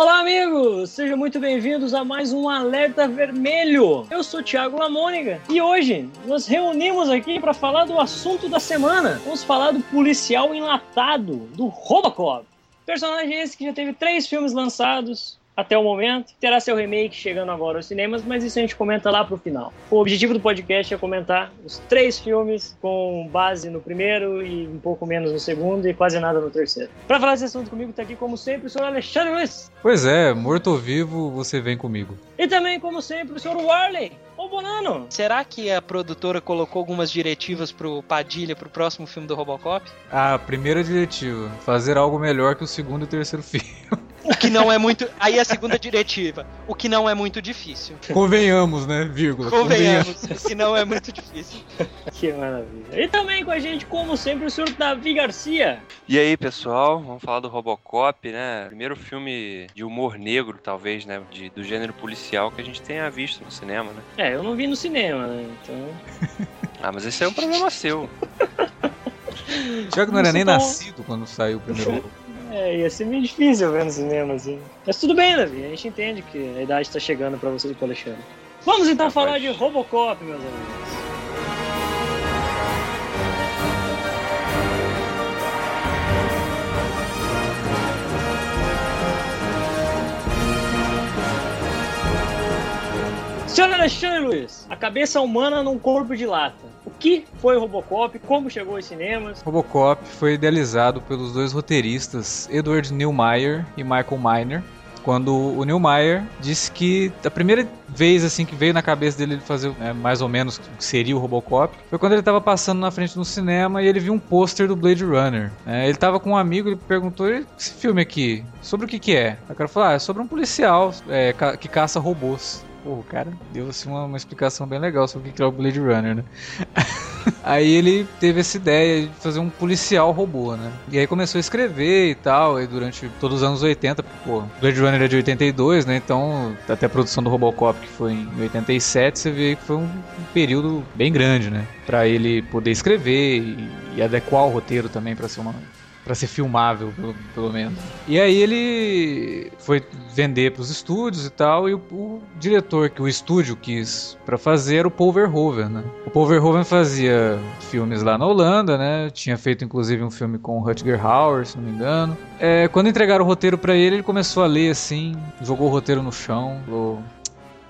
Olá, amigos! Sejam muito bem-vindos a mais um Alerta Vermelho. Eu sou Thiago Lamônica e hoje nos reunimos aqui para falar do assunto da semana. Vamos falar do policial enlatado, do Robocop. Personagem esse que já teve três filmes lançados, até o momento. Terá seu remake chegando agora aos cinemas, mas isso a gente comenta lá pro final. O objetivo do podcast é comentar os três filmes com base no primeiro e um pouco menos no segundo e quase nada no terceiro. Para falar desse assunto comigo, tá aqui como sempre o senhor Alexandre Luiz. Pois é, morto ou vivo, você vem comigo. E também, como sempre, o senhor Warley. Ô, Bonano! Será que a produtora colocou algumas diretivas pro Padilha pro próximo filme do Robocop? A primeira diretiva, fazer algo melhor que o segundo e o terceiro filme. O que não é muito. Aí a segunda diretiva. O que não é muito difícil. Convenhamos, né? Vírgula. Convenhamos. O que não é muito difícil. que maravilha. E também com a gente, como sempre, o senhor Davi Garcia. E aí, pessoal, vamos falar do Robocop, né? Primeiro filme de humor negro, talvez, né? De, do gênero policial que a gente tenha visto no cinema, né? É, eu não vi no cinema, né? Então. ah, mas esse é um problema seu. Tiago não era nem nascido quando saiu o primeiro É, ia ser meio difícil ver no cinema, assim. Mas tudo bem, Davi, a gente entende que a idade está chegando para você pro Alexandre. Vamos então é, falar de Robocop, meus amigos. Senhor Alexandre Luiz, a cabeça humana num corpo de lata. Que foi o Robocop? Como chegou aos cinemas? Robocop foi idealizado pelos dois roteiristas Edward Neumeier e Michael Miner. Quando o Neumeier disse que a primeira vez assim que veio na cabeça dele fazer né, mais ou menos o que seria o Robocop foi quando ele estava passando na frente do cinema e ele viu um pôster do Blade Runner. É, ele estava com um amigo ele perguntou: esse filme aqui, sobre o que, que é? O cara falou: ah, é sobre um policial é, que caça robôs. Pô, o cara deu assim, uma, uma explicação bem legal sobre o que é o Blade Runner, né? aí ele teve essa ideia de fazer um policial robô, né? E aí começou a escrever e tal, e durante todos os anos 80, pô, Blade Runner é de 82, né? Então, até a produção do Robocop, que foi em 87, você vê que foi um, período bem grande, né? Pra ele poder escrever e, e adequar o roteiro também para ser uma para ser filmável, pelo, pelo, menos. E aí ele foi vender para os estúdios e tal, e o, o, diretor que o estúdio quis para fazer era o Paul Verhoeven, né? O Paul Verhoeven fazia filmes lá na Holanda, né? Tinha feito inclusive um filme com o Rutger Hauer, se não me engano. É, quando entregaram o roteiro para ele, ele começou a ler assim, jogou o roteiro no chão, falou: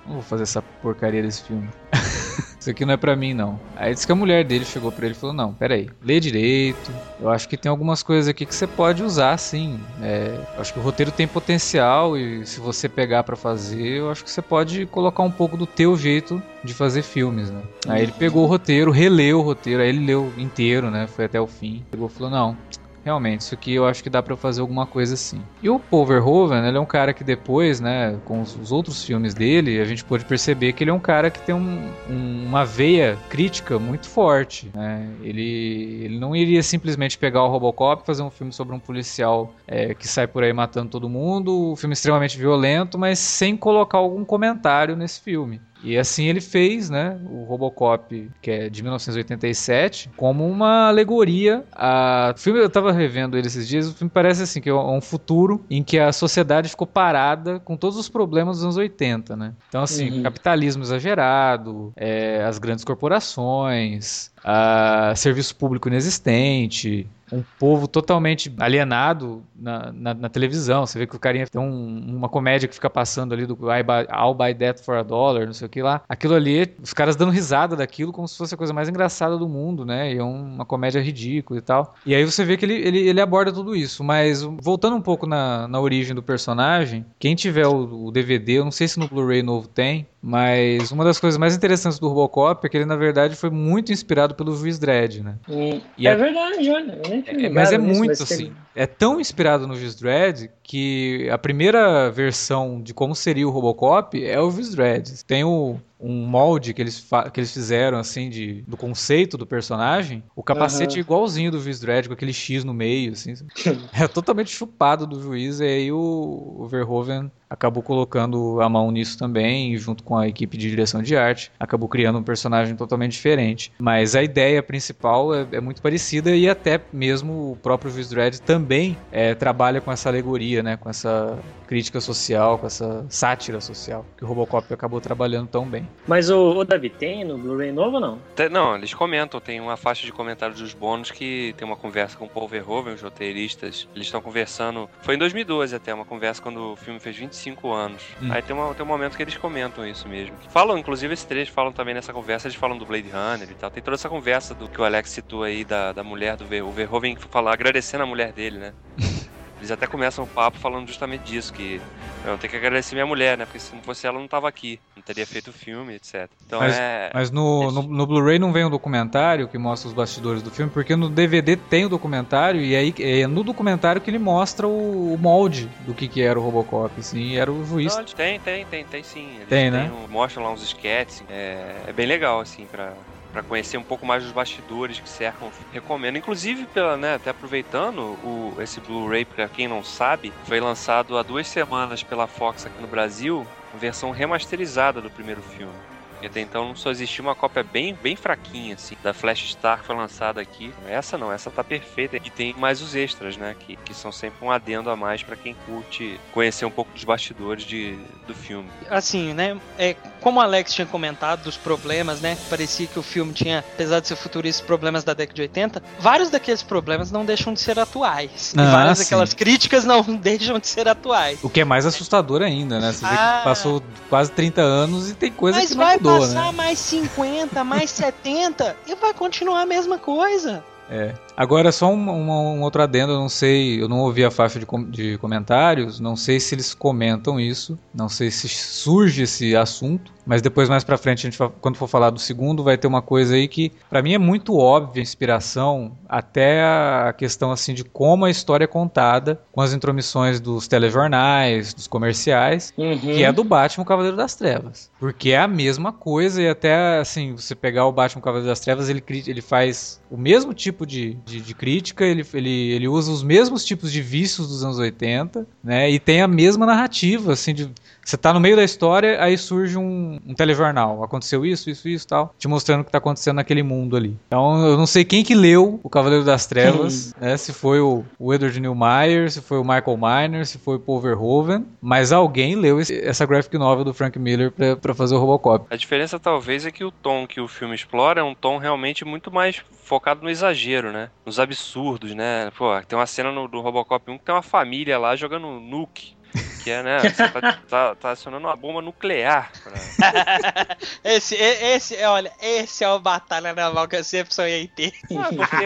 "Não vou fazer essa porcaria desse filme". Isso aqui não é para mim, não. Aí disse que a mulher dele chegou para ele e falou: Não, peraí, lê direito. Eu acho que tem algumas coisas aqui que você pode usar, sim. É, acho que o roteiro tem potencial e se você pegar para fazer, eu acho que você pode colocar um pouco do teu jeito de fazer filmes, né? Aí ele pegou o roteiro, releu o roteiro, aí ele leu inteiro, né? Foi até o fim. Pegou e falou: Não, realmente, isso aqui eu acho que dá para fazer alguma coisa assim. E o Paul Verhoeven, ele é um cara que depois, né, com os, os outros filmes dele, a gente pode perceber que ele é um cara que tem um, um, uma veia crítica muito forte, né? Ele, ele não iria simplesmente pegar o Robocop e fazer um filme sobre um policial é, que sai por aí matando todo mundo, um filme extremamente violento, mas sem colocar algum comentário nesse filme. E assim ele fez, né, o Robocop, que é de 1987, como uma alegoria a... O filme, eu tava revendo ele esses dias, o filme parece assim, que é um futuro em que a sociedade ficou parada com todos os problemas dos anos 80, né? Então, assim, uhum. capitalismo exagerado, é, as grandes corporações, a serviço público inexistente, um povo totalmente alienado na, na, na, televisão. Você vê que o carinha tem um, uma comédia que fica passando ali do I buy, I'll buy that for a dollar, não sei o que lá. Aquilo ali, os caras dando risada daquilo como se fosse a coisa mais engraçada do mundo, né? E é uma comédia ridícula e tal. E aí você vê que ele, ele, ele aborda tudo isso. Mas voltando um pouco na, na origem do personagem, quem tiver o, o DVD, eu não sei se no Blu-ray novo tem, mas uma das coisas mais interessantes do Robocop é que ele, na verdade, foi muito inspirado pelo Juiz Dredd, né? Hum, é a... verdade, olha. É, mas é muito mas assim. Tem... É tão inspirado no Juiz Dredd que a primeira versão de como seria o Robocop é o Juiz Dredd. Tem o um molde que eles, que eles fizeram, assim, de, do conceito do personagem, o capacete é igualzinho do Juiz Dredd, com aquele X no meio, assim. é totalmente chupado do juiz, e aí o, o Verhoeven acabou colocando a mão nisso também, junto com a equipe de direção de arte, acabou criando um personagem totalmente diferente. Mas a ideia principal é, é muito parecida e até mesmo o próprio Juiz Dredd também é, trabalha com essa alegoria, né, com essa crítica social, com essa sátira social que o Robocop acabou trabalhando tão bem. Mas o, o Davi tem no Blu-ray novo ou não? Te- Não, eles comentam, tem uma faixa de comentários dos bônus que tem uma conversa com o Paul Verhoeven, os roteiristas. Eles estão conversando. Foi em 2012 até, uma conversa quando o filme fez 25 anos. Hum. Aí tem, uma, tem um momento que eles comentam isso mesmo. Falam, inclusive, esses três falam também nessa conversa, eles falam do Blade Runner e tal. Tem toda essa conversa do que o Alex citou aí da, da mulher do Ver, o Verhoeven falar, agradecendo a mulher dele, né? Eles até começam o papo falando justamente disso, que eu tenho que agradecer minha mulher, né? Porque se não fosse ela, eu não tava aqui. Não teria feito o filme, etc. Então Mas- é. Mas no, no, no Blu-ray não vem um documentário que mostra os bastidores do filme, porque no DVD tem o documentário, e aí é no documentário que ele mostra o, o molde do que, que era o Robocop, assim, era o juiz. Não, tem, tem, tem, tem sim. Eles Tem, né? um- mostram lá uns sketches. É, é bem legal, assim, pra, pra conhecer um pouco mais dos bastidores que cercam. Recomendo. Inclusive, pela, né, até aproveitando, o, esse Blu-ray, pra quem não sabe, foi lançado há duas semanas pela Fox aqui no Brasil, versão remasterizada do primeiro filme. E até então só existia uma cópia bem, bem fraquinha, assim, da Flash Star que foi lançada aqui. Essa não, essa tá perfeita. E tem mais os extras, né? Que, que são sempre um adendo a mais pra quem curte conhecer um pouco dos bastidores de, do filme. Assim, né? É, como o Alex tinha comentado dos problemas, né? Parecia que o filme tinha, apesar de ser futurista, problemas da década de 80. Vários daqueles problemas não deixam de ser atuais. Ah, e várias sim. daquelas críticas não deixam de ser atuais. O que é mais assustador ainda, né? Você vê Ah. que passou quase 30 anos e tem coisa Mas que não vai mudou, passar né? mais 50, mais 70 e vai continuar a mesma coisa. É. Agora, só um, um- um outro adendo, eu não sei, eu não ouvi a faixa de, com- de comentários, não sei se eles comentam isso, não sei se surge esse assunto, mas depois mais pra frente, a gente, quando for falar do segundo, vai ter uma coisa aí que pra mim é muito óbvia a inspiração, até a questão assim de como a história é contada, com as intromissões dos telejornais, dos comerciais, Uhum. que é do Batman Cavaleiro das Trevas. Porque é a mesma coisa, e até assim, você pegar o Batman Cavaleiro das Trevas, ele, ele faz o mesmo tipo de, de, de crítica, ele, ele, ele usa os mesmos tipos de vícios dos anos 80, né? E tem a mesma narrativa, assim, de. Você tá no meio da história, aí surge um, um telejornal. Aconteceu isso, isso, isso tal, te mostrando o que tá acontecendo naquele mundo ali. Então eu não sei quem que leu o Cavaleiro das Trevas, né? Se foi o, o Edward Neumeier, se foi o Michael Miner, se foi o Paul Verhoeven, mas alguém leu esse- essa graphic novel do Frank Miller pra, pra fazer o Robocop. A diferença talvez é que o tom que o filme explora é um tom realmente muito mais focado no exagero, né? Nos absurdos, né? Pô, tem uma cena no, do Robocop 1 que tem uma família lá jogando nuke. Que é, né? Você tá, tá, tá acionando uma bomba nuclear. pra- esse, esse, é, olha, esse é o Batalha Naval que eu sempre sonhei ter. Ah, porque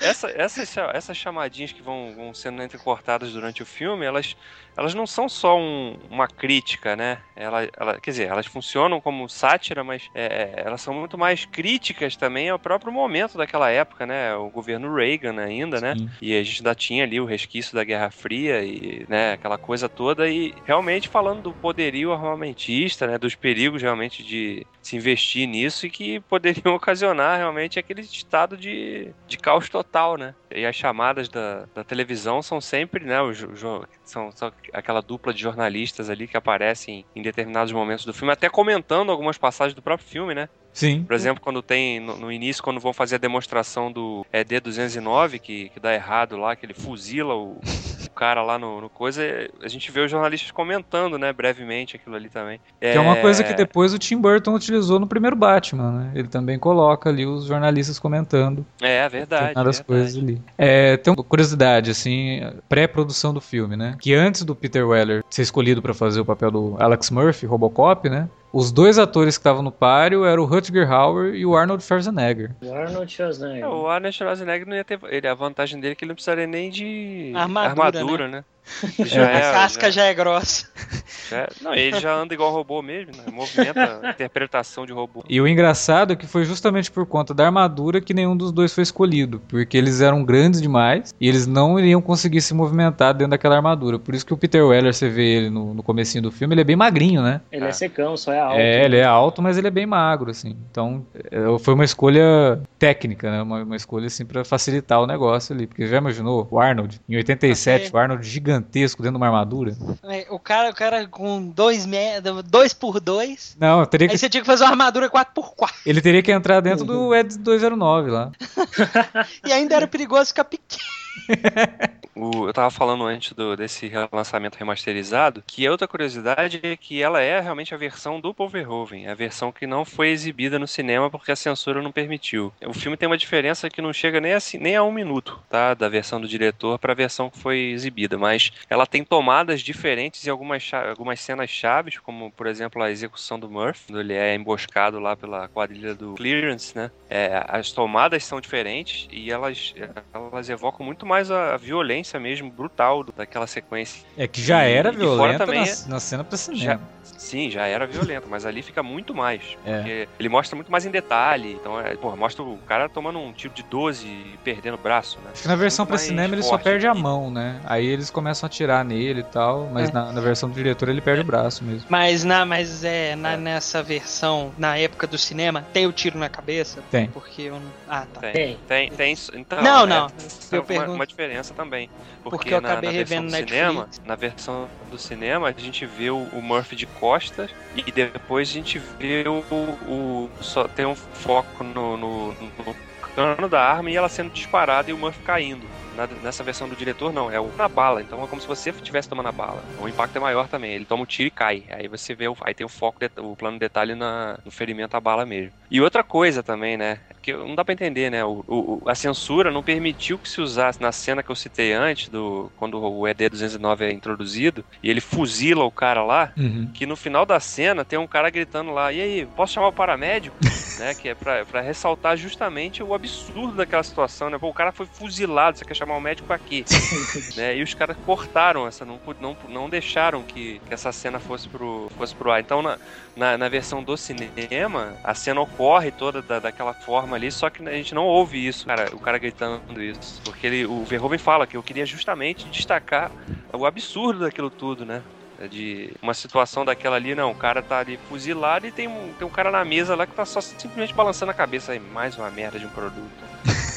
essa, essas, essas chamadinhas que vão, vão sendo entrecortadas durante o filme, elas, elas não são só um- uma crítica, né? Ela, ela, quer dizer, elas funcionam como sátira, mas é, é, elas são muito mais críticas também ao próprio momento daquela época, né? O governo Reagan ainda, né? Sim. E a gente ainda tinha ali o resquício da Guerra Fria e, né, aquela coisa toda e realmente falando do poderio armamentista, né, dos perigos realmente de se investir nisso e que poderiam ocasionar realmente aquele estado de, de caos total, né? E as chamadas da, da televisão são sempre, né, os, são, são aquela dupla de jornalistas ali que aparecem em determinados momentos do filme, até comentando algumas passagens do próprio filme, né? Sim. Por exemplo, quando tem no, no início, quando vão fazer a demonstração do é, D209, que, que dá errado lá, que ele fuzila o cara lá no, no coisa, a gente vê os jornalistas comentando, né, brevemente aquilo ali também. Que é uma coisa que depois o Tim Burton utilizou no primeiro Batman, né? Ele também coloca ali os jornalistas comentando É, verdade. determinadas verdade. coisas ali. É, tem uma curiosidade, assim, pré-produção do filme, né? Que antes do Peter Weller ser escolhido pra fazer o papel do Alex Murphy, Robocop, né? Os dois atores que estavam no páreo eram o Rutger Hauer e o Arnold Schwarzenegger. O Arnold Schwarzenegger. É, o Arnold Schwarzenegger não ia ter. Ele, a vantagem dele é que ele não precisaria nem de Armadura, armadura, né? Já a é, casca já, já é grossa. já é- Não, ele já anda igual robô mesmo, né? Movimenta a interpretação de robô. E o engraçado é que foi justamente por conta da armadura que nenhum dos dois foi escolhido, porque eles eram grandes demais e eles não iriam conseguir se movimentar dentro daquela armadura. Por isso que o Peter Weller, você vê ele no, no comecinho do filme, ele é bem magrinho, né? Ele é, É. secão, só é alto. É, ele é alto, mas ele é bem magro, assim. Então, é, foi uma escolha técnica, né? Uma, uma escolha, assim, pra facilitar o negócio ali. Porque já imaginou o Arnold, em 87, Ok. o Arnold gigantesco dentro de uma armadura? É, O cara, o cara com dois, me... dois por dois. Não, teria que, Aí você tinha que fazer uma armadura 4x4. ele teria que entrar dentro do Ed 209 lá. E ainda era perigoso ficar pequeno. O- eu tava falando antes do- desse relançamento remasterizado, que a outra curiosidade é que ela é realmente a versão do Paul Verhoeven, a versão que não foi exibida no cinema porque a censura não permitiu. O filme tem uma diferença que não chega nem a, nem a um minuto, tá? Da versão do diretor para a versão que foi exibida, mas ela tem tomadas diferentes em algumas, algumas cenas chaves, como por exemplo a execução do Murphy, quando ele é emboscado lá pela quadrilha do Clearance, né? É, as tomadas são diferentes e elas, elas evocam muito mais a, violência mesmo, brutal daquela sequência. É que já E- era e violenta também na, é- na cena pra cinema. Já- Sim, já era violenta, mas ali fica muito mais. É. Porque ele mostra muito mais em detalhe. Então, é, porra, mostra o cara tomando um tiro de 12 e perdendo o braço, né? Acho que na versão Muito pra cinema ele só forte. perde a mão, né? Aí eles começam a atirar nele e tal, mas É. na, na versão do diretor ele perde o braço mesmo. Mas, na, mas é, na, É. nessa versão, na época do cinema, tem o tiro na cabeça? Tem. Porque eu não. Ah, tá. Tem, Tem. tem, Então, Não, é, não. é Eu pergunto- uma diferença também. Porque, Porque eu na, acabei na revendo do Netflix. cinema, na versão do cinema, a gente vê o, o Murphy de costas e depois a gente vê o. o- só tem um foco no, no, no cano da arma e ela sendo disparada e o Murphy caindo. Na- nessa versão do diretor, não, é o- na bala. Então é como se você estivesse tomando a bala. O impacto é maior também. Ele toma um tiro e cai. Aí você vê, o, aí tem o foco, det- o plano de detalhe na- no ferimento à bala mesmo. E outra coisa também, né? Que não dá pra entender, né? O, o- a censura não permitiu que se usasse na cena que eu citei antes, do, quando o ED-209 é introduzido, e ele fuzila o cara lá, Uhum. que no final da cena tem um cara gritando lá, e aí, posso chamar o paramédico? né, que é pra, pra ressaltar justamente o absurdo daquela situação, né? Pô, o cara foi fuzilado, você quer chamar o médico pra quê? né? E os caras cortaram essa, não, não, não deixaram que, que essa cena fosse pro, fosse pro ar. Então, na, na, na versão do cinema, a cena ocorre toda da, daquela forma ali, só que a gente não ouve isso, cara, o cara gritando isso. Porque ele, o Verhoeven fala que eu queria justamente destacar o absurdo daquilo tudo, né? De uma situação daquela ali, não, o cara tá ali fuzilado e tem um, tem um cara na mesa lá que tá só simplesmente balançando a cabeça aí, mais uma merda de um produto.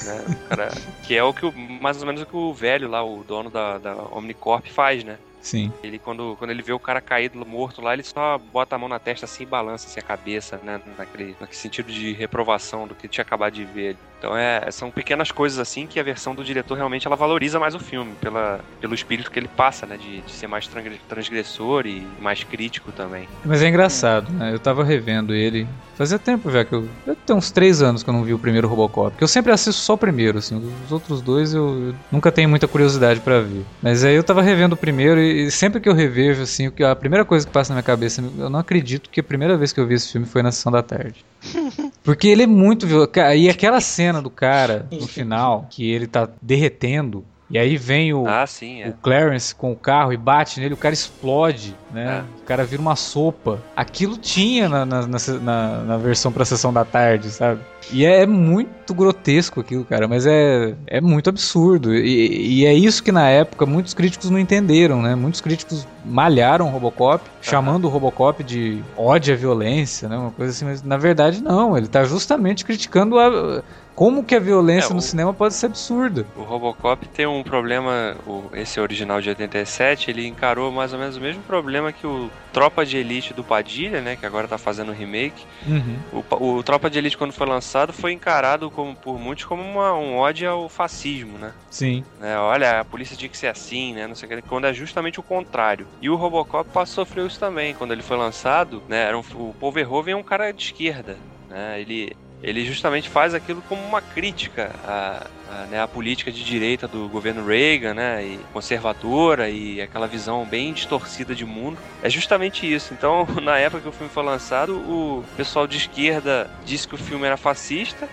Né? O cara, que é o que o, mais ou menos o que o velho lá, o dono da, da Omnicorp faz, né? Sim. Ele, quando, quando ele vê o cara caído, morto lá, ele só bota a mão na testa assim e balança assim, a cabeça, né? Naquele, naquele sentido de reprovação do que tinha acabado de ver. Então é, são pequenas coisas assim que a versão do diretor realmente ela valoriza mais o filme, pela, pelo espírito que ele passa, né? De, de ser mais transgre- transgressor e mais crítico também. Mas é engraçado, né? Eu tava revendo ele. Fazia tempo já que eu. Tenho uns três anos que eu não vi o primeiro Robocop. Porque eu sempre assisto só o primeiro, assim. Os outros dois eu, eu nunca tenho muita curiosidade pra ver. Mas aí eu tava revendo o primeiro e, e sempre que eu revejo, assim, a primeira coisa que passa na minha cabeça, eu não acredito que a primeira vez que eu vi esse filme foi na sessão da tarde. Porque ele é muito violento. E aquela cena do cara no final, que ele tá derretendo. E aí vem o, Ah, sim, é. o Clarence com o carro e bate nele, o cara explode, né? É. O cara vira uma sopa. Aquilo tinha na, na, na, na- versão pra sessão da tarde, sabe? E é muito grotesco aquilo, cara, mas é, é muito absurdo. E, e é isso que na época muitos críticos não entenderam, né? Muitos críticos malharam o Robocop, chamando o Robocop de ódio à violência, né? Uma coisa assim, mas na verdade não, ele tá justamente criticando a. Como que a violência É, no o- cinema pode ser absurda? O Robocop tem um problema, o- esse original de 87, ele encarou mais ou menos o mesmo problema que o Tropa de Elite do Padilha, né, que agora tá fazendo o remake. Uhum. O, o Tropa de Elite, quando foi lançado, foi encarado como, por muitos como uma- um ódio ao fascismo, né? Sim. né? Olha, a polícia tinha que ser assim, né? Não sei o que, quando é justamente o contrário. E o Robocop passou- sofreu isso também. Quando ele foi lançado, né? Era um, o Paul Verhoeven é um cara de esquerda, né? Ele, ele justamente faz aquilo como uma crítica à, à, né, à política de direita do governo Reagan, né? E conservadora e aquela visão bem distorcida de mundo. É justamente isso. Então, na época que o filme foi lançado, o pessoal de esquerda disse que o filme era fascista,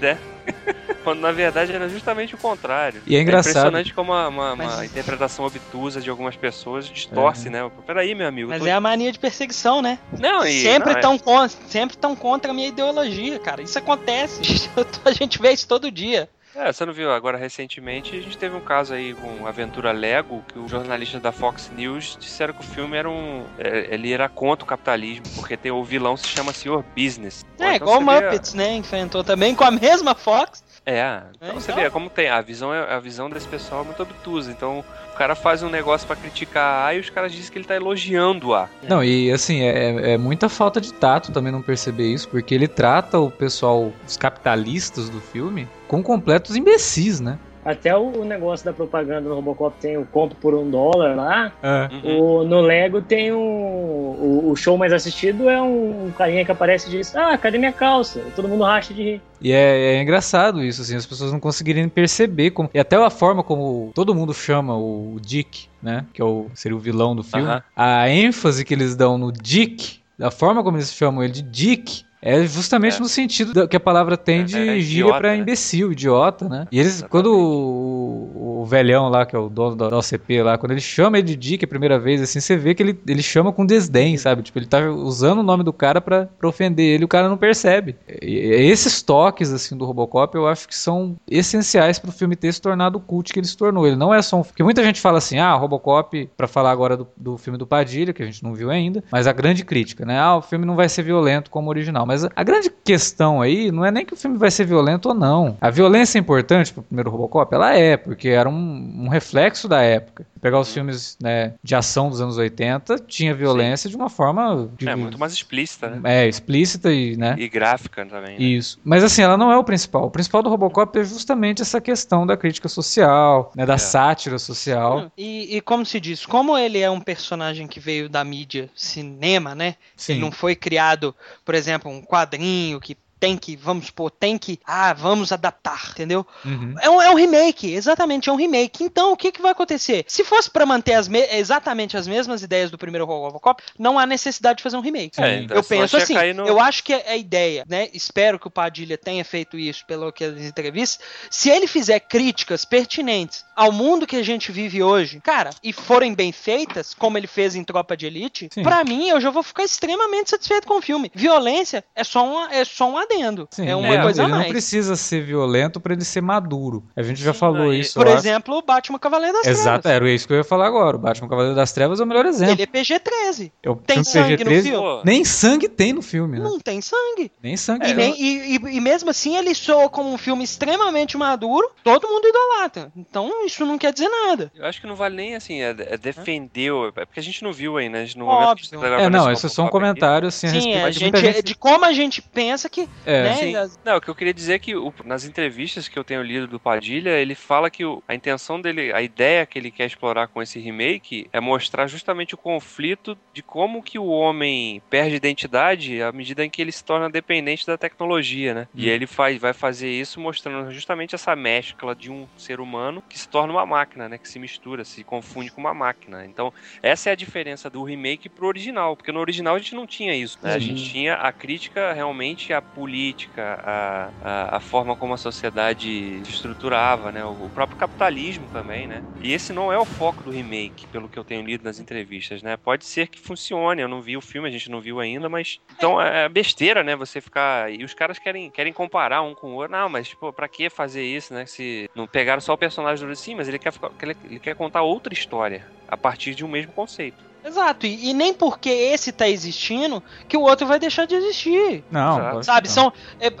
né? Quando na verdade era justamente o contrário. E é engraçado. impressionante como uma, uma- Mas- uma interpretação obtusa de algumas pessoas distorce, né? Peraí, meu amigo. Mas tô- é a mania de perseguição, né? Não, e. sempre não, é- tão con- sempre tão contra a minha ideologia, cara. Isso acontece. a gente vê isso todo dia. É, você não viu? Agora, recentemente, a gente teve um caso aí com Aventura Lego, que os jornalistas da Fox News disseram que o filme era um... é, ele era contra o capitalismo, porque tem, o vilão se chama Sr. Business. É, então igual o você vê- Muppets, né? Enfrentou também com a mesma Fox. É, então É, você então. vê como tem. A visão, é- a visão desse pessoal é muito obtusa. Então, o cara faz um negócio pra criticar A e os caras dizem que ele tá elogiando A. Não, e assim, é, é muita falta de tato também não perceber isso, porque ele trata o pessoal, os capitalistas do filme, com completos imbecis, né? Até o, negócio da propaganda no Robocop tem o compro por um dólar lá. Uhum. O, no Lego tem um, o, o show mais assistido é um, carinha que aparece e diz: Ah, cadê minha calça? E todo mundo racha de rir. E é, é engraçado isso, assim, as pessoas não conseguirem perceber como. E até a forma como todo mundo chama o Dick, né? Que é o, seria o vilão do filme. Aham. A ênfase que eles dão no Dick, da forma como eles chamam ele de Dick. É justamente É. no sentido que a palavra tem É, de é gíria idiota, pra né? imbecil, idiota, né? E eles, Exatamente. quando o, o velhão lá, que é o dono da OCP lá, quando ele chama ele Dick a primeira vez, assim, você vê que ele, ele chama com desdém, sabe? Tipo, ele tá usando o nome do cara pra, pra ofender ele, o cara não percebe. E, esses toques, assim, do Robocop, eu acho que são essenciais pro filme ter se tornado o cult que ele se tornou. Ele não é só um... Porque muita gente fala assim, ah, Robocop, pra falar agora do, do filme do Padilha, que a gente não viu ainda, mas a grande crítica, né? Ah, o filme não vai ser violento como o original. Mas a grande questão aí não é nem que o filme vai ser violento ou não. A violência é importante pro primeiro Robocop? Ela é, porque era um, um reflexo da época. Pegar os filmes né, de ação dos anos 80, tinha violência de uma forma... de- É muito mais explícita, né? é, explícita e, né? E gráfica também. né? Isso. Mas assim, ela não é o principal. O principal do Robocop é justamente essa questão da crítica social, né, da É. sátira social. E, e como se diz, como ele é um personagem que veio da mídia cinema, né? Sim. Ele não foi criado, por exemplo, um quadrinho que tem que, vamos supor, tem que, ah, vamos adaptar, entendeu? Uhum. É um, é um remake, exatamente, é um remake. Então, o que, que vai acontecer? Se fosse pra manter as me- exatamente as mesmas ideias do primeiro Robocop, não há necessidade de fazer um remake. É, eu penso assim, no- eu acho que é a ideia, né? Espero que o Padilha tenha feito isso pelo que as entrevistas. Se ele fizer críticas pertinentes ao mundo que a gente vive hoje, cara, e forem bem feitas, como ele fez em Tropa de Elite, pra mim eu já vou ficar extremamente satisfeito com o filme. Violência é só um, é só um Sim, é uma ele, coisa a ele não mais. precisa ser violento pra ele ser maduro. A gente já Sim, falou não, e- isso. Por acho. exemplo, o Batman Cavaleiro das Exato, Trevas. era isso que eu ia falar agora. O Batman Cavaleiro das Trevas é o melhor exemplo. Ele é PG-13. É o Tem sangue no PG-13, filme? Nem sangue tem no filme, né? Não tem sangue. Nem sangue. E, tem. nem- e- e- e mesmo assim ele soa como um filme extremamente maduro, todo mundo idolatra. Então isso não quer dizer nada. Eu acho que não vale nem assim, é, é defender. o- É porque a gente não viu ainda, né? A gente, no Óbvio. momento que a gente gravando É, não, esse isso é só um Robocop aqui- comentário assim a Sim, respeito a de muita gente, gente. de como a gente pensa que. É, né, sim. as- Não, o que eu queria dizer é que o- nas entrevistas que eu tenho lido do Padilha, ele fala que o- a intenção dele, a ideia que ele quer explorar com esse remake é mostrar justamente o conflito de como que o homem perde identidade à medida em que ele se torna dependente da tecnologia, né? E Hum. ele faz, vai fazer isso mostrando justamente essa mescla de um ser humano que se torna uma máquina, né? Que se mistura, se confunde com uma máquina. Então, essa é a diferença do remake pro original, porque no original a gente não tinha isso, né? A gente tinha a crítica realmente à política, à, à, à forma como a sociedade se estruturava, né? O próprio capitalismo também, né? E esse não é o foco do remake, pelo que eu tenho lido nas entrevistas, né? Pode ser que funcione, eu não vi o filme, a gente não viu ainda, mas... Então, é besteira, né? Você ficar... E os caras querem, querem comparar um com o outro. Não, mas, pô, pra que fazer isso, né? Se não pegaram só o personagem do... Sim, mas ele quer, ficar- ele quer contar outra história a partir de um mesmo conceito. Exato, e, e nem porque esse tá existindo que o outro vai deixar de existir. Não, Sabe, que são. é,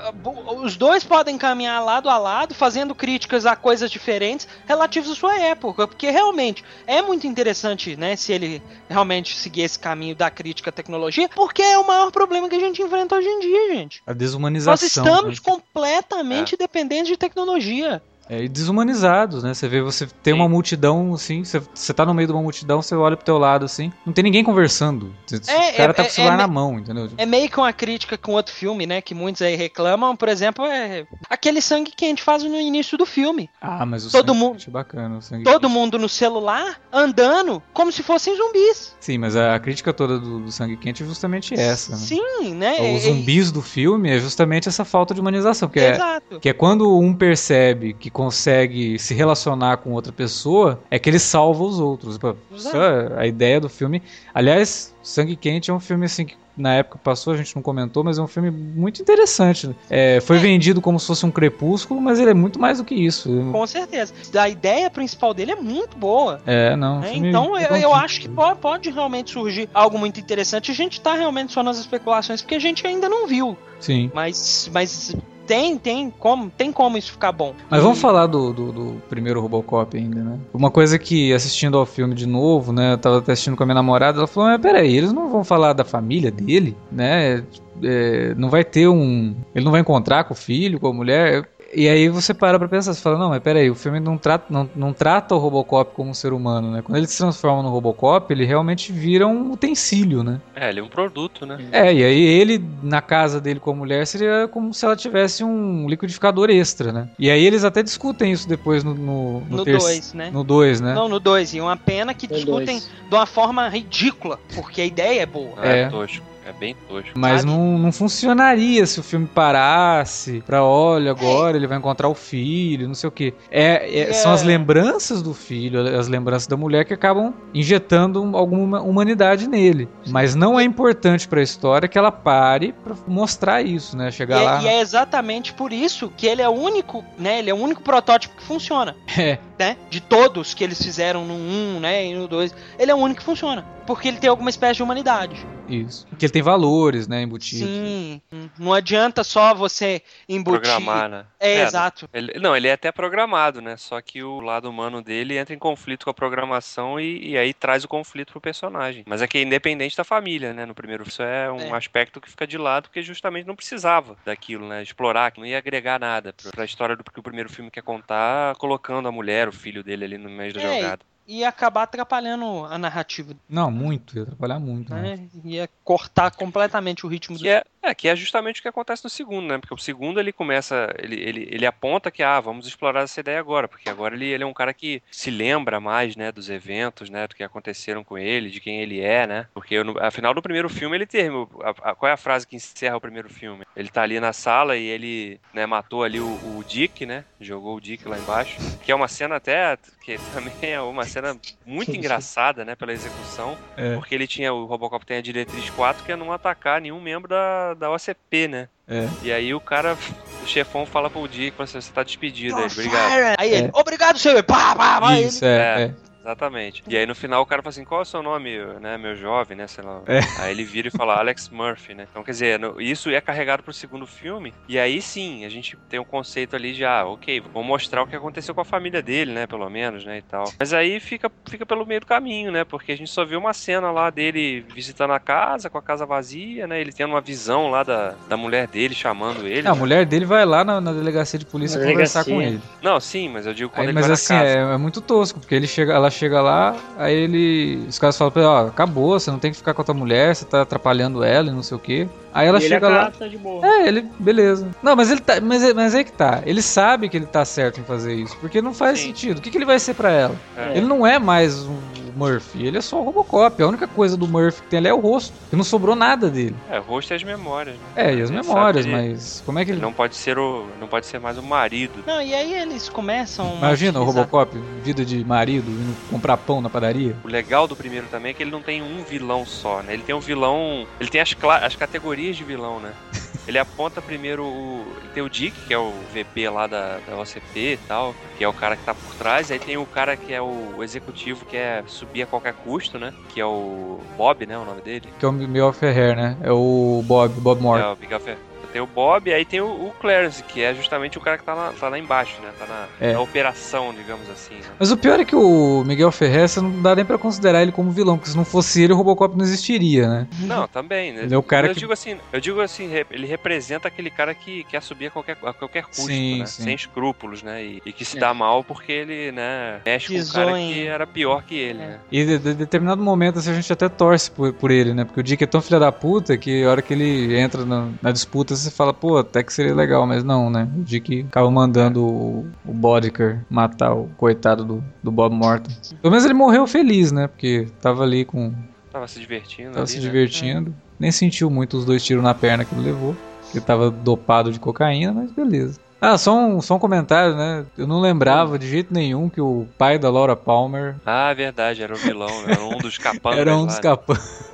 os dois podem caminhar lado a lado, fazendo críticas a coisas diferentes relativas à sua época. Porque realmente é muito interessante, né? Se ele realmente seguir esse caminho da crítica à tecnologia, porque é o maior problema que a gente enfrenta hoje em dia, gente. A Nós desumanização. estamos né? completamente dependentes de tecnologia. É, e desumanizados, né? Você vê, você tem uma multidão, assim, você, você tá no meio de uma multidão, você olha pro teu lado, assim, não tem ninguém conversando. É, o cara é, tá com é, o celular é na mão, entendeu? É meio que uma crítica com outro filme, né? Que muitos aí reclamam, por exemplo, é aquele sangue que a gente faz no início do filme. Ah, mas o Todo sangue mundo- quente é bacana. O sangue Todo quente. mundo no celular, andando, como se fossem zumbis. Sim, mas a crítica toda do, do sangue quente é justamente essa, né? Sim, né? Os É- é- zumbis do filme é justamente essa falta de humanização, que é, Exato. que é quando um percebe que consegue se relacionar com outra pessoa, é que ele salva os outros. Isso é a ideia do filme. Aliás, Sangue Quente é um filme assim que na época passou, a gente não comentou, mas é um filme muito interessante. É, foi É. vendido como se fosse um crepúsculo, mas ele é muito mais do que isso. Com certeza. A ideia principal dele é muito boa. É, não. né? filme Então eu, eu acho que po- pode, realmente surgir algo muito interessante. A gente tá realmente só nas especulações, porque a gente ainda não viu. Sim. Mas, mas tem, tem como, tem como isso ficar bom. Mas vamos falar do, do, do primeiro Robocop ainda, né? Uma coisa que, assistindo ao filme de novo, né? Eu tava assistindo com a minha namorada, ela falou, mas peraí, eles não vão falar da família dele, né? É, não vai ter um... Ele não vai encontrar com o filho, com a mulher... E aí você para pra pensar, você fala, não, mas peraí, o filme não trata, não, não trata o Robocop como um ser humano, né? Quando ele se transforma no Robocop, ele realmente vira um utensílio, né? É, ele é um produto, né? É, e aí ele, na casa dele com a mulher, seria como se ela tivesse um liquidificador extra, né? E aí eles até discutem isso depois no No No terce- 2, né? No 2, né? Não, no 2. E uma pena que No discutem dois. de uma forma ridícula, porque a ideia é boa. É, É. tosco. É bem tosco. Mas sabe? não, não funcionaria se o filme parasse pra, olha, agora ele vai encontrar o filho, não sei o quê. É, é- São as É. lembranças do filho, as lembranças da mulher que acabam injetando um- alguma humanidade nele. Mas não é importante pra história que ela pare pra mostrar isso, né? E Chegar é, lá. e é exatamente por isso que ele é o único, né? Ele é o único protótipo que funciona, É. né? De todos que eles fizeram no 1, né? E no 2. Ele é o único que funciona. Porque ele tem alguma espécie de humanidade. Isso. Porque ele tem valores, né, embutidos. Sim. Não adianta só você embutir. Programar, né? É, É, exato. Ele- não, ele é até programado, né? Só que o lado humano dele entra em conflito com a programação e, e aí traz o conflito pro personagem. Mas é que é independente da família, né? No primeiro isso é um É. aspecto que fica de lado porque justamente não precisava daquilo, né? Explorar, que não ia agregar nada pra, pra história do que o primeiro filme quer contar, colocando a mulher, o filho dele ali no meio da É, jogada. E acabar atrapalhando a narrativa, Não, muito, ia atrapalhar muito. Né? né? Ia cortar completamente o ritmo do Que é, é, que é justamente o que acontece no segundo, né? Porque o segundo ele começa, ele, ele, ele aponta que, ah, vamos explorar essa ideia agora, porque agora ele, ele é um cara que se lembra mais, né, dos eventos, né, do que aconteceram com ele, de quem ele é, né? Porque no, afinal do primeiro filme ele termina, a- a- qual é a frase que encerra o primeiro filme? Ele tá ali na sala e ele, né, matou ali o, o Dick, né? Jogou o Dick lá embaixo, que é uma cena até, que também é uma cena muito engraçada, né, pela execução. É. Porque ele tinha, o Robocop tem a diretriz 4 que é não atacar nenhum membro da, da OCP, né? É. E aí o cara, o chefão fala pro Dick, fala assim, você tá despedido aí, obrigado. Aí ele, É. obrigado, senhor. Pá, pá, pá. Isso, ele- é, É. é. Exatamente. E aí no final o cara fala assim, qual é o seu nome, né, meu jovem, né, sei lá. É. Aí ele vira e fala Alex Murphy, né. Então quer dizer, no- isso é carregado pro segundo filme, e aí sim, a gente tem um conceito ali de, ah, ok, vamos mostrar o que aconteceu com a família dele, né, pelo menos, né, e tal. Mas aí fica, fica pelo meio do caminho, né, porque a gente só viu uma cena lá dele visitando a casa, com a casa vazia, né, ele tendo uma visão lá da, da mulher dele chamando ele. A né. mulher dele vai lá na, na delegacia de polícia Na conversar com delegacia. ele. Não, sim, mas eu digo quando Aí, ele mas vai assim, na casa. é, é muito tosco, porque ele chega, ela chega lá, aí ele. Os caras falam pra ele, ó, acabou, você não tem que ficar com a tua mulher, você tá atrapalhando ela e não sei o quê. Aí ela E ele chega lá. acata de boa. É, ele, beleza. Não, mas ele tá. Mas, é- mas é que tá. Ele sabe que ele tá certo em fazer isso. Porque não faz Sim. sentido. O que, que ele vai ser pra ela? É. Ele não é mais um Murphy, ele é só o Robocop. A única coisa do Murphy que tem ali é o rosto. E não sobrou nada dele. É, o rosto e as memórias, né? É, e as Ele memórias, mas como é que Ele ele. não pode ser o. não pode ser mais o marido. Não, e aí eles começam. Imagina o Robocop, vida de marido, indo comprar pão na padaria. O legal do primeiro também é que ele não tem um vilão só, né? Ele tem um vilão. Ele tem as, cla- as categorias de vilão, né? Ele aponta primeiro o. Tem o Dick, que é o VP lá da, da OCP e tal, que é o cara que tá por trás. Aí tem o cara que é o executivo, que é subir a qualquer custo, né? Que é o Bob, né? O nome dele. Que é o Miguel Ferrer, né? É o Bob, Bob Moore. É o Miguel Fer- Tem o Bob, aí tem o, o Clarence, que é justamente o cara que tá lá, tá lá embaixo, né? Tá na, É. na operação, digamos assim. Né? Mas o pior é que o Miguel Ferrer, você não dá nem pra considerar ele como vilão, porque se não fosse ele, o Robocop não existiria, né? Não, também, né? Ele é o cara eu que- digo assim, eu digo assim, ele representa aquele cara que quer subir a qualquer, a qualquer custo, Sim, né? sim. Sem escrúpulos, né? E, e que se É. dá mal porque ele, né, mexe com um cara em- que era pior que ele, É. né? E de, de determinado momento assim, a gente até torce por, por ele, né? Porque o Dick é tão filho da puta que a hora que ele entra na, na disputa você fala, pô, até que seria legal, mas não, né? O Dick acaba mandando o, o Bodker matar o coitado do, do Bob Morton. Pelo menos ele morreu feliz, né? Porque tava ali com. Tava se divertindo tava ali, se né? divertindo. Nem sentiu muito os dois tiros na perna que ele levou. Porque tava dopado de cocaína, mas beleza. Ah, só um, só um comentário, né? Eu não lembrava de jeito nenhum que o pai da Laura Palmer Ah, verdade, era o vilão, né? Era um dos capangas era um dos capangas.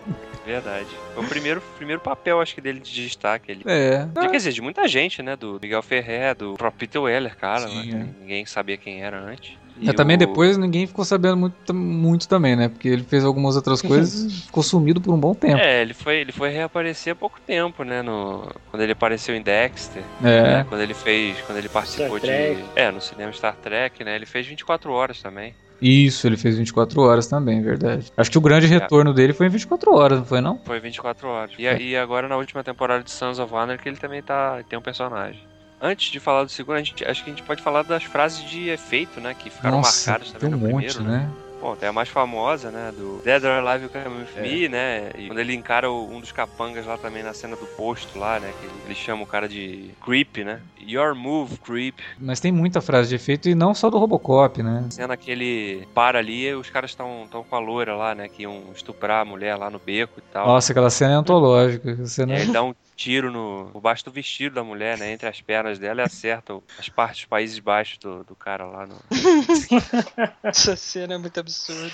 Verdade. Foi o primeiro, primeiro papel, acho que, dele de destaque. Ele. É. De, quer dizer, de muita gente, né? Do Miguel Ferrer, do próprio Peter Weller, cara, Sim, né? é. Ninguém sabia quem era antes. E É, também o- depois ninguém ficou sabendo muito, muito também, né? Porque ele fez algumas outras coisas e ficou sumido por um bom tempo. É, ele foi, ele foi reaparecer há pouco tempo, né? No, quando ele apareceu em Dexter. É. né, Quando ele fez. Quando ele participou Star de. Trek. É, no cinema Star Trek, né? Ele fez 24 horas também. Isso, ele fez 24 horas também, verdade. Acho que o É. grande retorno dele foi em 24 horas, não foi não? Foi 24 horas. E, É. e agora na última temporada de Sons of Anarchy ele também tá, tem um personagem. Antes de falar do segundo, gente, acho que a gente pode falar das frases de efeito, né? Que ficaram Nossa, marcadas tem também um no monte, primeiro, né? Bom, tem a mais famosa, né? Do Dead or Alive You Come With É. Me, né? E quando ele encara um dos capangas lá também na cena do posto lá, né? Que ele, chama o cara de Creep, né? Your move, Creep. Mas tem muita frase de efeito e não só do Robocop, né? Cena que ele para ali e os caras estão tão com a loira lá, né? Que iam estuprar a mulher lá no beco e tal. Nossa, aquela cena é antológica. Cena... E aí ele dá um tiro no, no baixo do vestido da mulher, né? Entre as pernas dela e acerta as partes, os países baixos do, do cara lá. No... Essa cena é muito absurda.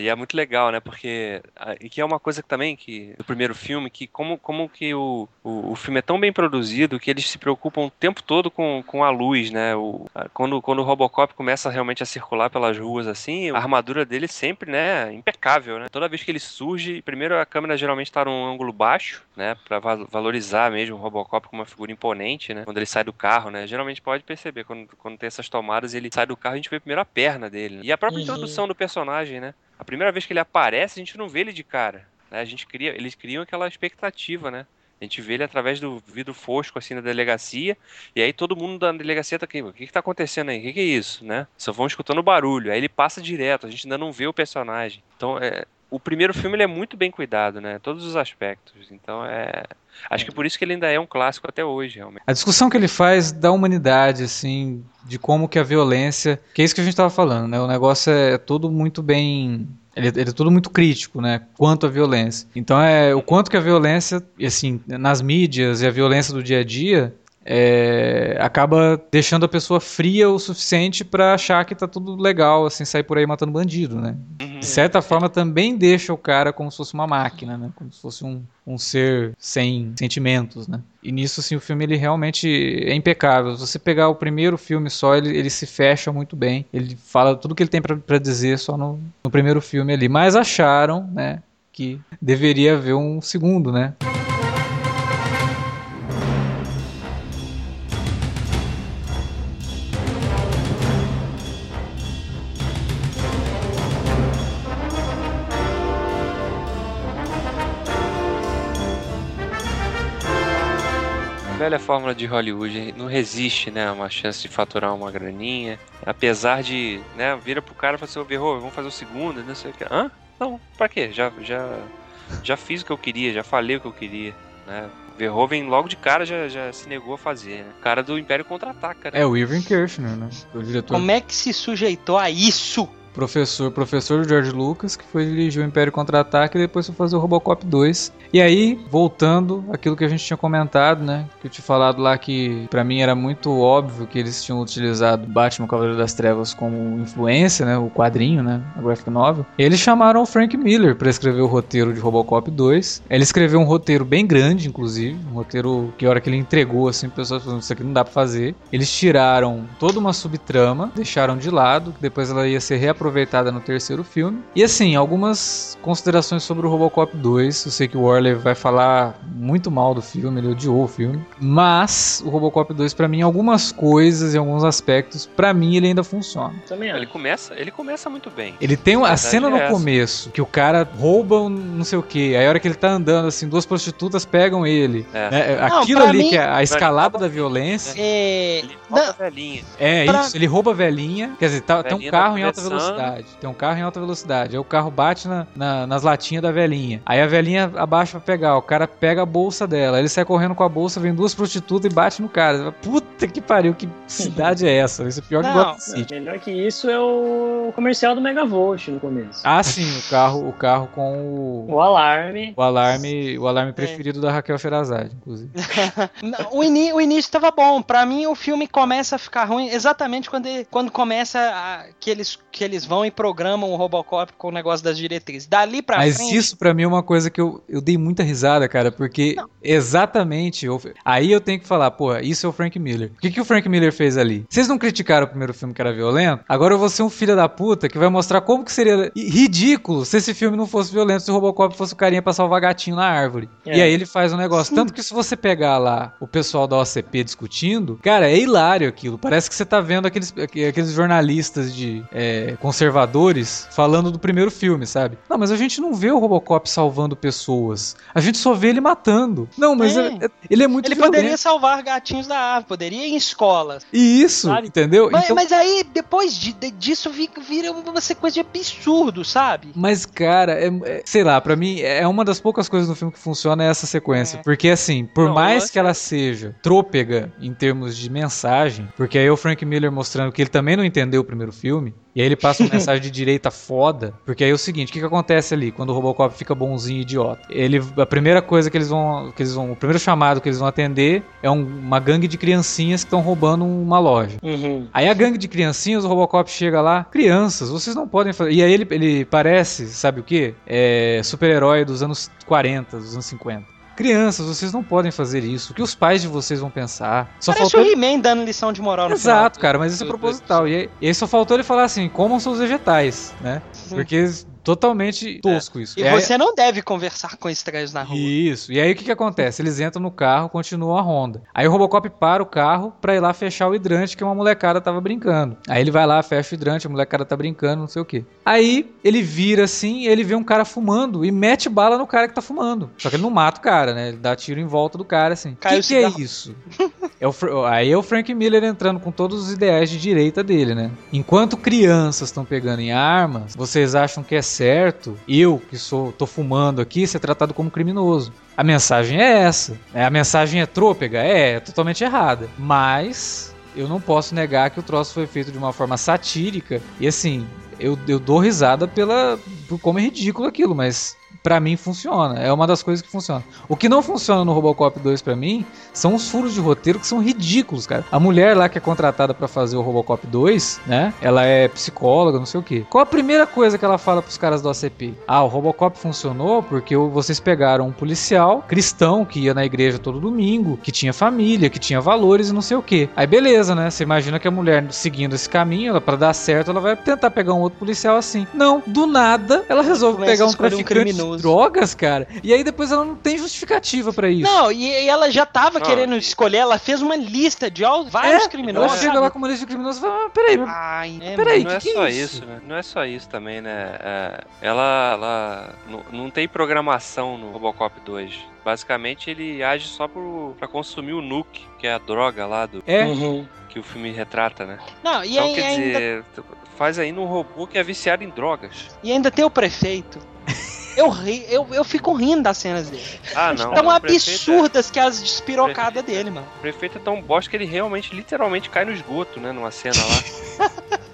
E é muito legal, né? Porque. ah, E que é uma coisa que também que. Do primeiro filme, que como, como que o, o, o filme é tão bem produzido que eles se preocupam o tempo todo com, com a luz, né? O, a- quando, quando o Robocop começa realmente a circular pelas ruas assim, a armadura dele sempre, né, impecável, né? Toda vez que ele surge, primeiro a câmera geralmente tá num ângulo baixo, né? Pra va- valorizar mesmo o Robocop como uma figura imponente, né? Quando ele sai do carro, né? Geralmente pode perceber, quando, quando tem essas tomadas, ele sai do carro, a gente vê primeiro a perna dele. E a própria Uhum. introdução do personagem, né? A primeira vez que ele aparece, a gente não vê ele de cara. Né? A gente cria, eles criam aquela expectativa, né? A gente vê ele através do vidro fosco, assim, da delegacia. E aí todo mundo da delegacia tá aqui. O que que tá acontecendo aí? O que que é isso, né? Só vão escutando barulho. Aí ele passa direto. A gente ainda não vê o personagem. Então, é... O primeiro filme ele é muito bem cuidado, né? Todos os aspectos. Então, é... Acho que por isso que ele ainda é um clássico até hoje, realmente. A discussão que ele faz da humanidade, assim, de como que a violência. Que é isso que a gente tava falando, né? O negócio é tudo muito bem. Ele, ele é tudo muito crítico, né? Quanto à violência. Então é o quanto que a violência, assim, nas mídias e a violência do dia a dia. É, acaba deixando a pessoa fria o suficiente pra achar que tá tudo legal, assim, sair por aí matando bandido, né? Uhum. De certa forma também deixa o cara como se fosse uma máquina, né? Como se fosse um, um ser sem sentimentos, né? E nisso, assim, o filme ele realmente é impecável. Se você pegar o primeiro filme só, ele, ele se fecha muito bem. Ele fala tudo que ele tem pra pra dizer só no, no primeiro filme ali. Mas acharam, né, que deveria haver um segundo, né? Fórmula de Hollywood, não resiste, né, a uma chance de faturar uma graninha. Apesar de, né, vira pro cara e fala assim, ô vamos fazer o segundo, não sei o que. Hã? Não, pra quê? Já, já, já fiz o que eu queria, já falei o que eu queria, né. Verhoeven logo de cara já, já se negou a fazer, né? O cara do Império Contra-Ataca, né? É o Irving Kirchner, né? O diretor, Como é que se sujeitou a isso? Professor, professor George Lucas, que foi dirigir o Império Contra-Ataque e depois foi fazer o Robocop 2. E aí, voltando aquilo que a gente tinha comentado, né? Que eu tinha falado lá que pra mim era muito óbvio que eles tinham utilizado Batman Cavaleiro das Trevas como influência, né? O quadrinho, né? A graphic novel. Eles chamaram o Frank Miller pra escrever o roteiro de Robocop 2. Ele escreveu um roteiro bem grande, inclusive. Um roteiro que a hora que ele entregou, assim, o pessoal falou, isso aqui não dá pra fazer. Eles tiraram toda uma subtrama, deixaram de lado, que depois ela ia ser reaproveitada aproveitada no terceiro filme. E assim, algumas considerações sobre o Robocop 2. Eu sei que o Warley vai falar muito mal do filme, ele odiou o filme. Mas o Robocop 2, para mim, algumas coisas e alguns aspectos, para mim, ele ainda funciona. Também Ele começa, ele começa muito bem. Ele tem uma, a cena é no essa. começo que o cara rouba um não sei o que. Aí a hora que ele tá andando, assim, duas prostitutas pegam ele. É. né? Não, Aquilo pra ali mim- que é a escalada da violência. É, Ele rouba não, a velhinha. É Pra- isso, ele rouba a velhinha. Quer dizer, tá- tem um Velhinha carro tá em alta conversando. Velocidade. Tem um carro em alta velocidade. Aí o carro bate na- na- nas latinhas da velhinha. Aí a velhinha abaixa pra pegar. O cara pega a bolsa dela. Aí ele sai correndo com a bolsa, vem duas prostitutas e bate no cara. Puta que pariu, que cidade é essa? Isso é pior que Não, Gotham Não, City. melhor que isso é o comercial do Megavolt no começo. Ah, sim, o carro, o carro com o, O alarme. o alarme, o alarme preferido da Raquel Sherazade, inclusive. O, ini- o início tava bom. Pra mim, o filme começa a ficar ruim exatamente quando, ele- quando começa a- que, eles, que eles vão e programam o Robocop com o negócio das diretrizes. Dali pra Mas frente. isso pra mim é uma coisa que eu, eu dei muita risada, cara, porque exatamente. eu- aí eu tenho que falar, porra, isso é o Frank Miller. O que, que o Frank Miller fez ali? Vocês não criticaram o primeiro filme que era violento? Agora eu vou ser um filho da puta que vai mostrar como que seria ridículo se esse filme não fosse violento, se o Robocop fosse o carinha pra salvar gatinho na árvore. É. E aí ele faz um negócio. Tanto que se você pegar lá o pessoal da OCP discutindo, cara, é hilário aquilo. Parece que você tá vendo aqueles, aqueles jornalistas de é, conservadores falando do primeiro filme, sabe? Não, mas a gente não vê o Robocop salvando pessoas. A gente só vê ele matando. Não, mas É. é- é- ele é muito Ele violento. poderia salvar gatinhos da árvore, poderia ir em escolas. E isso, Sabe? entendeu? Mas, Então- mas aí, depois de- de- disso, vi- vira uma sequência de absurdo, sabe? Mas, cara, é, é- sei lá, pra mim é uma das poucas coisas no filme que funciona é essa sequência. É. Porque, assim, por Não, mais que ela seja trôpega em termos de mensagem, porque aí o Frank Miller mostrando que ele também não entendeu o primeiro filme, e aí ele passa uma mensagem de direita foda, porque aí é o seguinte, o que, que acontece ali quando o Robocop fica bonzinho e idiota? Ele, a primeira coisa que eles vão, que eles vão, o primeiro chamado que eles vão atender é um- uma gangue de criancinhas que estão roubando uma loja. Uhum. Aí a gangue de criancinhas, o Robocop chega lá, crianças, vocês não podem fazer. E aí ele, ele parece, sabe o quê? É super-herói dos anos 40, dos anos 50. Crianças, vocês não podem fazer isso. O que os pais de vocês vão pensar? Só Parece faltou o He-Man dando lição de moral no Exato, final. cara, mas isso é proposital. E aí, e aí só faltou ele falar assim: comam seus vegetais, né? Porque totalmente tosco isso. E É- você não deve conversar com estranhos na rua. isso. E aí o que que acontece? Eles entram no carro, continuam a ronda. Aí o Robocop para o carro pra ir lá fechar o hidrante que uma molecada tava brincando. Aí ele vai lá, fecha o hidrante, a molecada tá brincando, não sei o quê. Aí ele vira assim, ele vê um cara fumando e mete bala no cara que tá fumando. Só que ele não mata o cara, né? Ele dá tiro em volta do cara assim. O que, que é isso? É o aí é o Frank Miller entrando com todos os ideais de direita dele, né? Enquanto crianças estão pegando em armas, vocês acham que é certo eu, que sou tô fumando aqui, ser tratado como criminoso. A mensagem é essa. né? A mensagem é trôpega? É, é totalmente errada. Mas eu não posso negar que o troço foi feito de uma forma satírica. E assim, eu, eu dou risada pela, por como é ridículo aquilo, mas pra mim funciona. É uma das coisas que funciona. O que não funciona no Robocop 2 pra mim são os furos de roteiro que são ridículos, cara. A mulher lá que é contratada pra fazer o Robocop 2, né? Ela é psicóloga, não sei o quê. Qual a primeira coisa que ela fala pros caras do ACP? Ah, o Robocop funcionou porque vocês pegaram um policial cristão que ia na igreja todo domingo, que tinha família, que tinha valores e não sei o quê. Aí beleza, né? Você imagina que a mulher seguindo esse caminho, para dar certo, ela vai tentar pegar um outro policial assim. Não, do nada, ela resolve Começa pegar um escolher um drogas, cara. E aí depois ela não tem justificativa pra isso. Não, e, e ela já tava Não. querendo escolher, ela fez uma lista de ó, vários É, criminosos. Ela chega lá com uma lista de criminosos e fala, ah, peraí, Ai, é, Peraí, não que é que é só isso? isso? né? Não é só isso também, né? É, ela, ela não, não tem programação no Robocop 2. Basicamente, ele age só pro, pra consumir o nuke, que é a droga lá do é. Uhum. que o filme retrata, né? Não, e, então, aí- quer ainda, dizer, faz aí num robô que é viciado em drogas. e ainda tem o prefeito. Eu, ri, eu, eu fico rindo das cenas dele. Ah, não. Tão o prefeito é- absurdas que as despirocadas Prefeito é- dele, mano. O prefeito é tão bosta que ele realmente, literalmente, cai no esgoto, né? Numa cena lá.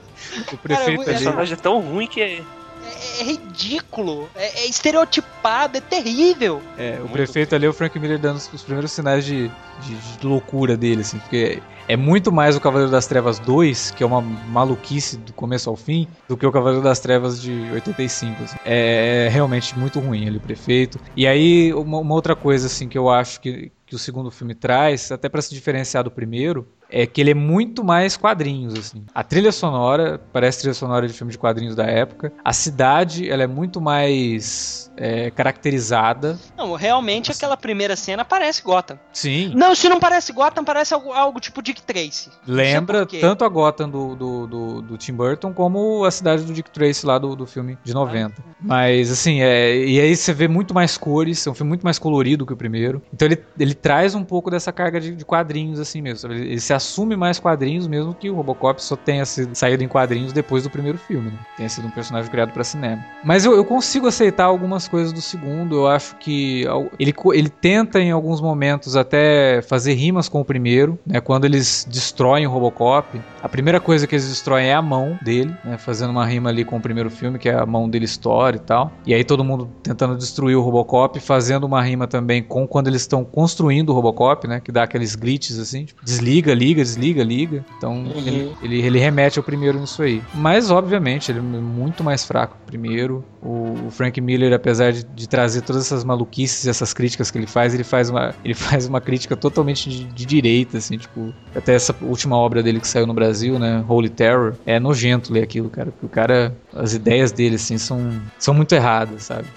O prefeito eu- ali. personagem é tão ruim que é. É, é ridículo, é, é estereotipado, é terrível. É, o Muito prefeito ali é o Frank Miller dando os, os primeiros sinais de, de- de loucura dele, assim, porque é muito mais o Cavaleiro das Trevas 2, que é uma maluquice do começo ao fim, do que o Cavaleiro das Trevas de 85. assim. É, é realmente muito ruim ele, o prefeito. E aí, uma, uma outra coisa, assim, que eu acho que, que o segundo filme traz, até pra se diferenciar do primeiro, é que ele é muito mais quadrinhos, assim. A trilha sonora parece trilha sonora de filme de quadrinhos da época. A cidade, ela é muito mais é, caracterizada. Não, realmente Assim. aquela primeira cena parece Gotham. Sim. Não, se não parece Gotham, parece algo, algo tipo Dick Tracy. Lembra tanto a Gotham do, do, do, do Tim Burton como a cidade do Dick Tracy lá do, do filme de 90. Mas assim, é, e aí você vê muito mais cores, é um filme muito mais colorido que o primeiro. Então ele, ele traz um pouco dessa carga de, de quadrinhos assim mesmo. Ele, ele se assume mais quadrinhos mesmo que o Robocop só tenha sido, saído em quadrinhos depois do primeiro filme, né? Tenha sido um personagem criado para cinema. Mas eu, eu consigo aceitar algumas coisas do segundo. Eu acho que ele, ele tenta em alguns momentos até fazer rimas com o primeiro, né? Quando eles destroem o Robocop, a primeira coisa que eles destroem é a mão dele, né? Fazendo uma rima ali com o primeiro filme, que é a mão dele estoura e tal. E aí todo mundo tentando destruir o Robocop, fazendo uma rima também com quando eles estão construindo o Robocop, né? Que dá aqueles glitches assim, tipo, desliga, liga, desliga, liga. Então ele, ele, ele remete ao primeiro nisso aí. Mas, obviamente, ele é muito mais fraco que o primeiro. O, Frank Miller, apesar de, de trazer todas essas maluquices e essas críticas que ele faz, ele faz uma, ele faz uma crítica totalmente de, de direita, assim, tipo, até essa última obra dele que saiu no Brasil, né, Holy Terror, é nojento ler aquilo, cara, porque o cara, as ideias dele, assim, são, são muito erradas, sabe?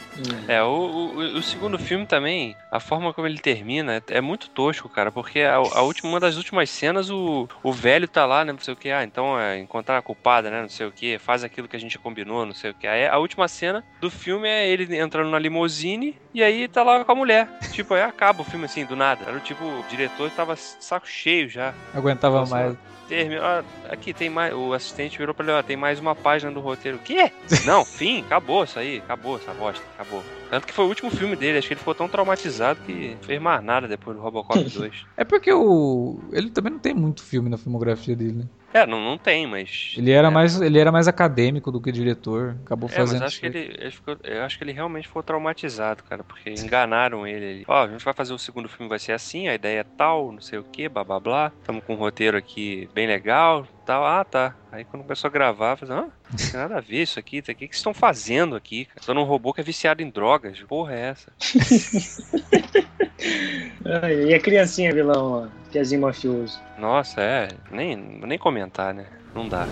É, o, o, o segundo filme também, a forma como ele termina é, é muito tosco, cara, porque a, a última, uma das últimas cenas, o, o velho tá lá, né, não sei o que, ah, então é encontrar a culpada, né, não sei o que, faz aquilo que a gente combinou, não sei o que. Aí a última cena do filme é ele entrando na limousine e aí tá lá com a mulher. Tipo, aí acaba o filme assim, do nada. Era o tipo, o diretor tava saco cheio já. Aguentava Nossa, mais. Termina, ah, aqui tem mais. O assistente virou pra ele, ó, tem mais uma página do roteiro. O quê? Não, fim, acabou isso aí, acabou essa bosta, acabou. Tanto que foi o último filme dele, acho que ele ficou tão traumatizado que não fez mais nada depois do Robocop 2. É porque o ele também não tem muito filme na filmografia dele, né? É, não, não tem, mas. Ele era é, mais ele era mais acadêmico do que diretor, acabou É, mas fazendo acho que ele, ele ficou- eu acho que ele realmente ficou traumatizado, cara, porque enganaram ele. ali. Ó, a gente vai fazer o segundo filme, vai ser assim, a ideia é tal, não sei o que, blá blá blá. Tamo com um roteiro aqui bem legal, tal. Ah, tá. Aí quando começou a gravar, falei, hã? Não tem nada a ver isso aqui, o que que vocês estão fazendo aqui? Cara? Tô num robô que é viciado em drogas. Porra, é essa? Ah, e a criancinha vilão, ó, Piazinho mafioso. Nossa, é. Nem, nem comentar, né? Não dá.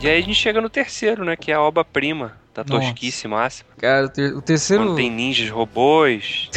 E aí a gente chega no terceiro, né? Que é a obra-prima da Nossa. tosquice máxima. Cara, o, ter- o terceiro Quando tem ninjas robôs.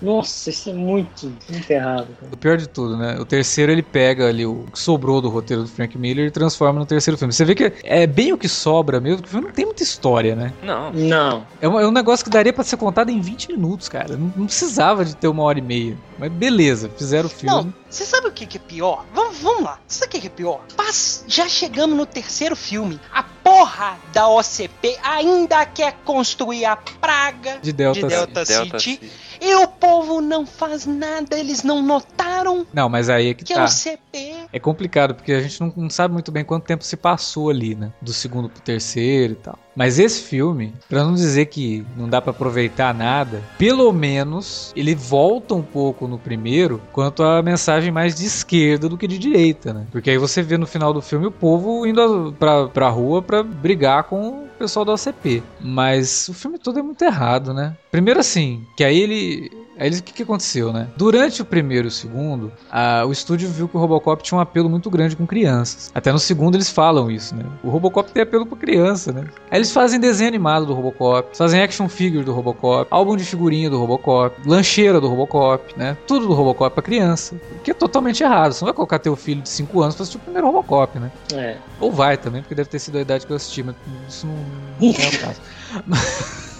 Nossa, isso é muito, muito errado. Cara. O pior de tudo, né? O terceiro ele pega ali o que sobrou do roteiro do Frank Miller e transforma no terceiro filme. Você vê que é bem o que sobra mesmo, porque o filme não tem muita história, né? Não. Não. É um, é um negócio que daria pra ser contado em 20 minutos, cara. Não, não precisava de ter uma hora e meia. Mas beleza, fizeram o filme. Não, você sabe o que, que é pior? Vamos, vamos lá. Você sabe o que, é pior? Paz, já chegamos no terceiro filme. A porra da OCP ainda quer construir a praga De Delta, de Delta, Delta City. E o povo não faz nada. Eles não notaram Não, mas aí é que que é tá. o CP. É complicado, porque a gente não, não sabe muito bem quanto tempo se passou ali, né? Do segundo pro terceiro e tal. Mas esse filme, pra não dizer que não dá pra aproveitar nada, pelo menos ele volta um pouco no primeiro quanto a mensagem mais de esquerda do que de direita, né? Porque aí você vê no final do filme o povo indo pra, pra rua pra brigar com o pessoal da OCP. Mas o filme todo é muito errado, né? Primeiro assim, que aí ele Aí eles- o que, que aconteceu, né? Durante o primeiro e o segundo, a- o estúdio viu que o Robocop tinha um apelo muito grande com crianças. Até no segundo eles falam isso, né? O Robocop tem apelo com criança, né? Aí eles fazem desenho animado do Robocop, fazem action figure do Robocop, álbum de figurinha do Robocop, lancheira do Robocop, né? Tudo do Robocop pra criança. O que é totalmente errado. Você não vai colocar teu filho de 5 anos pra assistir o primeiro Robocop, né? É. Ou vai também, porque deve ter sido a idade que eu assisti, mas isso não, não é o caso.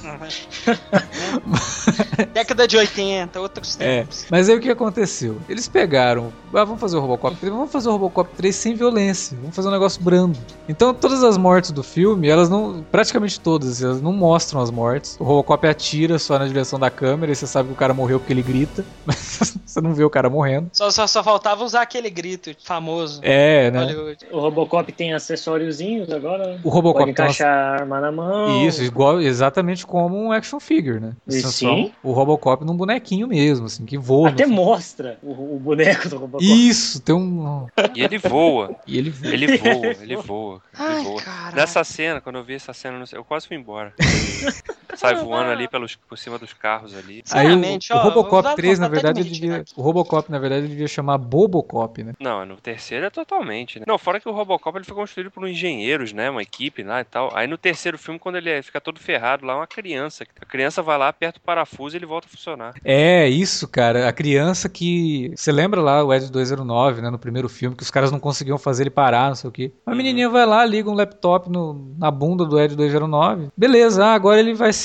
Década de 80, outros É, tempos. mas aí o que aconteceu? Eles pegaram, ah, vamos fazer o Robocop 3, vamos fazer o Robocop 3 sem violência, vamos fazer um negócio brando. Então todas as mortes do filme, elas não, praticamente todas, elas não mostram as mortes. O Robocop atira só na direção da câmera e você sabe que o cara morreu porque ele grita, mas você não vê o cara morrendo. Só, só, só faltava usar aquele grito famoso. É, né? Hollywood. O Robocop tem acessóriozinhos agora. né? O Robocop Pode encaixar a arma na mão. Isso, igual, exatamente como um action figure, né? Só- sim. O Robocop num bonequinho mesmo, assim, que voa. Até mostra o, o boneco do Robocop. Isso, tem um. E ele voa. E ele voa. Ele voa, ele voa. Ele Ai, voa. cara. Nessa cena, quando eu vi essa cena, eu quase fui embora. Sai voando ali pelos, por cima dos carros ali. Aí o, o Robocop vou- 3, na verdade, ele devia. O Robocop, na verdade, ele devia chamar Bobocop, né? Não, no terceiro é totalmente, né? Não, fora que o Robocop ele foi construído por engenheiros, né? Uma equipe lá e tal. Aí no terceiro filme, quando ele é- fica todo ferrado lá, é uma criança. A criança vai lá, aperta o parafuso e ele volta a funcionar. É, isso, cara. A criança que. Você lembra lá o Ed 209, né? No primeiro filme, que os caras não conseguiam fazer ele parar, não sei o quê. A Uhum. menininha vai lá, liga um laptop no- na bunda do Ed 209. Beleza, ah, agora ele vai ser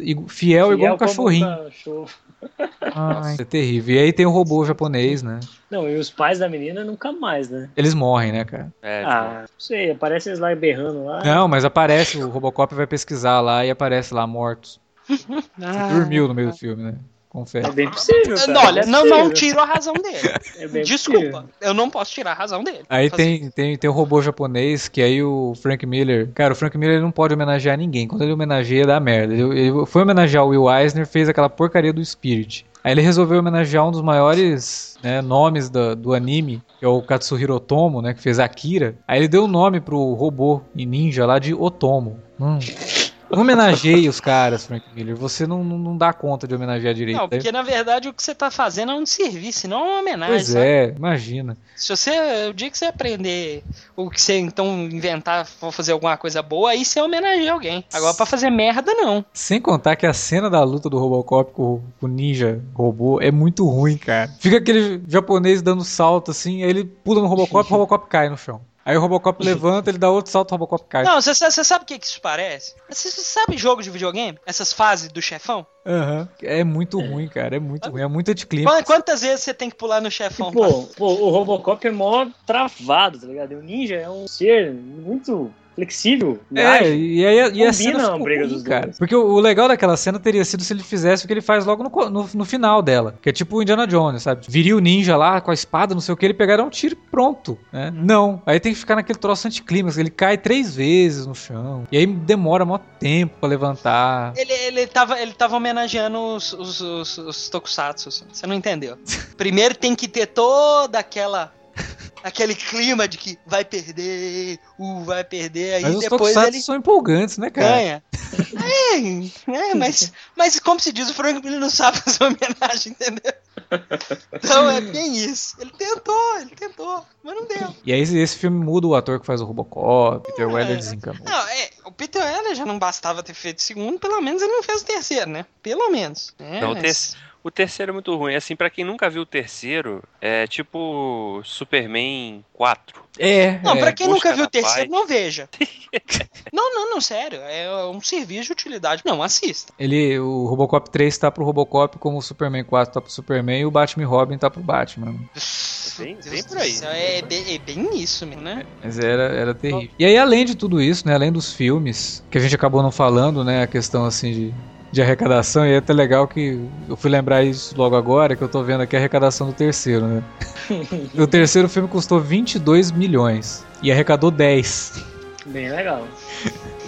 igu- fiel, igual um Fiel cachorrinho. cachorro. Ai, é terrível. E aí tem o robô japonês, né? Não, e os pais da menina nunca mais, né? Eles morrem, né, cara? É, Ah, não sei, aparece eles lá berrando lá. Não, mas aparece, o Robocop vai pesquisar lá e aparece lá mortos. Ah. Dormiu no meio do filme, né? Confere. É bem possível. Cara, Olha, é não, possível. não tiro a razão dele. É Desculpa, possível. eu não posso tirar a razão dele. Aí tem, tem, tem o robô japonês, que aí o Frank Miller. Cara, o Frank Miller ele não pode homenagear ninguém. Quando ele homenageia, dá merda. Ele, ele foi homenagear o Will Eisner, fez aquela porcaria do Spirit. Aí ele resolveu homenagear um dos maiores né, nomes da- do anime, que é o Katsuhiro Otomo, né? Que fez Akira. Aí ele deu o nome pro robô e ninja lá de Otomo. Hum. Homenageie os caras, Frank Miller. Você não, não, não dá conta de homenagear direito. Não, né? porque na verdade o que você tá fazendo é um serviço, não uma homenagem. Pois sabe? é, imagina. Se você, o dia que você aprender o que você então inventar, for fazer alguma coisa boa, aí você homenageia alguém. Agora pra fazer merda, não. Sem contar que a cena da luta do Robocop com o ninja robô é muito ruim, cara. Fica aquele japonês dando salto assim, aí ele pula no Robocop e o Robocop cai no chão. Aí o Robocop levanta, ele dá outro salto, o Robocop cai. Não, você, sabe o que, que isso parece? Você, sabe jogo de videogame? Essas fases do chefão? Aham. É muito ruim, cara. É muito ruim. É muito anticlímax. Quantas vezes você tem que pular no chefão? Pô, pô, o Robocop é mó travado, tá ligado? E o Ninja é um ser muito flexível. É, ágil. e aí a, e a Combina cena a ficou briga ruim, dos cara. dois. Porque o, o legal daquela cena teria sido se ele fizesse o que ele faz logo no, no, no final dela. Que é tipo o Indiana Jones, sabe? Viria o ninja lá com a espada, não sei o que, ele pegar um tiro e pronto, né? Não. Aí tem que ficar naquele troço anticlímax. Ele cai três vezes no chão. E aí demora mó tempo pra levantar. Ele, ele, tava, ele tava homenageando os, os, os, os tokusatsu. assim. Você não entendeu. Primeiro tem que ter toda aquela. Aquele clima de que vai perder, uh, vai perder, aí Mas os depois tokusatsu ele são empolgantes, né, cara? ganha. É, é, mas, mas como se diz, o Frank Miller não sabe fazer homenagem, entendeu? Então é bem isso. Ele tentou, ele tentou, mas não deu. E aí esse, filme muda o ator que faz o Robocop, Peter Weller desencanou. Não, é, o Peter Weller já não bastava ter feito o segundo, pelo menos ele não fez o terceiro, né? Pelo menos. É, Não, o mas- ter- O terceiro é muito ruim. Assim, pra quem nunca viu o terceiro, é tipo Superman 4. É, Não, é. pra quem busca nunca viu o terceiro, paz. não veja. não, não, não, sério. É um serviço de utilidade. Não, assista. Ele, o Robocop 3 tá pro Robocop, como o Superman 4 tá pro Superman e o Batman e Robin tá pro Batman. bem- Deus bem do por aí. céu, É, bem, é bem isso mesmo, né? Mas era, era terrível. E aí, além de tudo isso, né, além dos filmes, que a gente acabou não falando, né, a questão assim de, de arrecadação, e é até legal que eu fui lembrar isso logo agora, que eu tô vendo aqui a arrecadação do terceiro, né. o terceiro filme custou 22 milhões e arrecadou 10. Bem legal.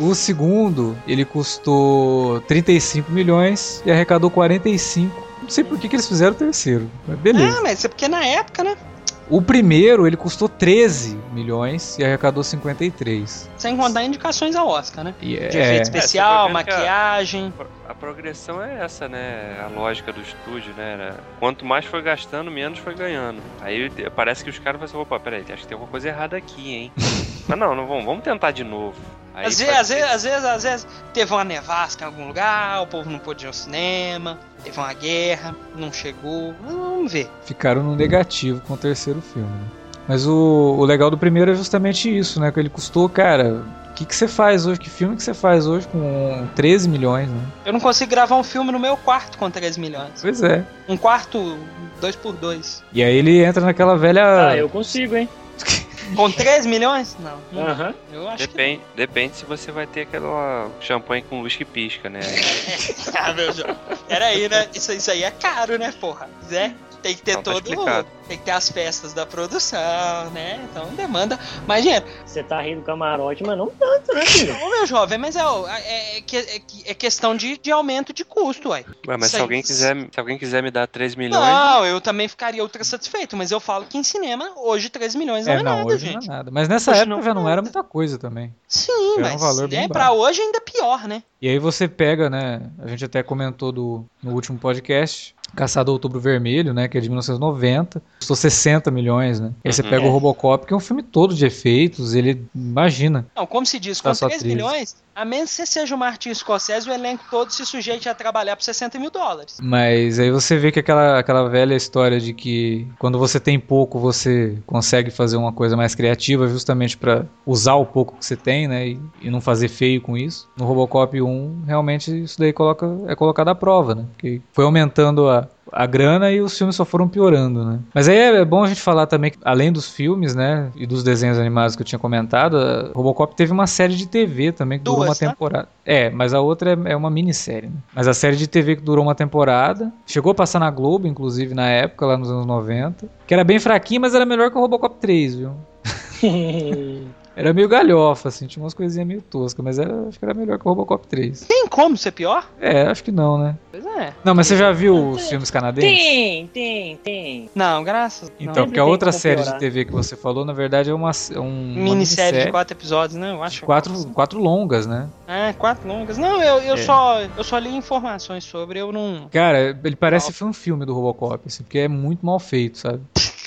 O segundo, ele custou 35 milhões e arrecadou 45. Não sei por que, que eles fizeram o terceiro, mas beleza. Ah, mas é porque na época, né? O primeiro, ele custou 13 milhões e arrecadou 53. Sem contar indicações ao Oscar, né? E De é, efeito especial, você vai ver que a- maquiagem. A progressão é essa, né? A lógica do estúdio, né? Era- Quanto mais foi gastando, menos foi ganhando. Aí parece que os caras vão assim, opa, peraí, acho que tem alguma coisa errada aqui, hein? Mas não, não vamos, vamos tentar de novo. Aí Às vezes, às, vezes, às vezes, às vezes, teve uma nevasca em algum lugar, o povo não pôde ir ao cinema, teve uma guerra, não chegou. Vamos ver. ficaram no negativo com o terceiro filme. né? Mas o, o legal do primeiro é justamente isso, né? Que ele custou, cara. O que, que você faz hoje? Que filme que você faz hoje com 13 milhões, né? Eu não consigo gravar um filme no meu quarto com 3 milhões. Pois é. Um quarto 2 por 2 E aí ele entra naquela velha. Ah, eu consigo, hein? Com 3 milhões? Não. Aham. Eu acho Depende, depende se você vai ter aquela champanhe com luz que pisca, né? que. Ah, meu Deus. Pera aí, né? Isso, isso aí é caro, né, porra? Zé? Tem que ter Então tá todo. explicado. tem que ter as festas da produção, né? Então demanda mais dinheiro. Você tá rindo do camarote, mas não tanto, né, filho? Ô, meu jovem, mas é, é, é, é que- é questão de, de aumento de custo, ué. Ué, mas Isso se aí- alguém, quiser, se alguém quiser me dar 3 milhões, Não, eu também ficaria ultra satisfeito, mas eu falo que em cinema, hoje 3 milhões não é, É, não, nada, hoje gente. não é nada. Mas nessa Hoje época não já é não era muita coisa também. Sim, Era um mas valor bem né, baixo. pra hoje ainda é pior, né? E aí você pega, né? A gente até comentou do, no último podcast. Caçado Outubro Vermelho, né? Que é de 1990. Custou 60 milhões, né? Aí você Uhum. pega o Robocop, que é um filme todo de efeitos. Ele. Imagina. Não, como se diz, com só 3 13. milhões, a menos que você seja o Martin Scorsese, o elenco todo se sujeite a trabalhar por 60 mil dólares. Mas aí você vê que aquela, aquela velha história de que quando você tem pouco, você consegue fazer uma coisa mais criativa, justamente pra usar o pouco que você tem, né? E, e não fazer feio com isso. No Robocop 1, realmente isso daí coloca, é colocado à prova, né? Porque foi aumentando a, a grana e os filmes só foram piorando, né? Mas aí é bom a gente falar também que, além dos filmes, né? E dos desenhos animados que eu tinha comentado, Robocop teve uma série de TV também que durou Duas, uma tá? temporada. É, mas a outra é, é uma minissérie, né? Mas a série de TV que durou uma temporada, chegou a passar na Globo, inclusive, na época, lá nos anos 90, que era bem fraquinha, mas era melhor que o Robocop 3, viu? Era meio galhofa, assim, tinha umas coisinhas meio toscas, mas era, acho que era melhor que o Robocop 3. Tem como ser pior? É, acho que não, né? Pois é. Não, mas você já viu os filmes canadenses? tem, tem, tem. Não, graças. Então, não. porque a outra série piorar. de TV que você falou, na verdade, é uma, é um, uma Minissérie de quatro episódios, né? Eu acho. quatro, quatro longas, né? É, quatro longas. Não, eu, eu, É. só, eu só li informações sobre, eu não. Cara, ele parece um filme do Robocop, assim, porque é muito mal feito, sabe?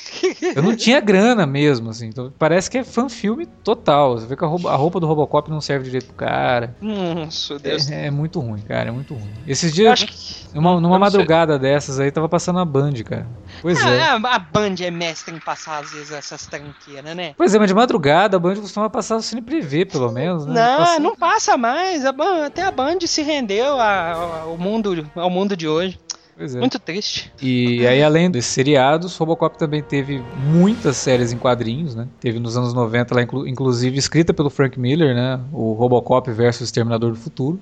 Eu não tinha grana mesmo, assim, então parece que é fã-filme total. Você vê que a roupa, a roupa do Robocop não serve direito pro cara. Nossa, Deus. É, é muito ruim, cara, é muito ruim. Esses dias, que. numa, numa não sei. madrugada dessas aí, tava passando a Band, cara. Pois Ah, é. a, Band é mestre em passar, às vezes, essas tranqueiras, né? Pois é, mas de madrugada a Band costuma passar o Cine Privé, pelo menos, né? Não, Passa- não passa mais. A Band- até a Band se rendeu a- ao, mundo, ao mundo de hoje. Pois é. Muito triste. E aí, além desses seriados, Robocop também teve muitas séries em quadrinhos, né? Teve nos anos 90, lá, inclu- inclusive escrita pelo Frank Miller, né? O Robocop versus Exterminador do Futuro.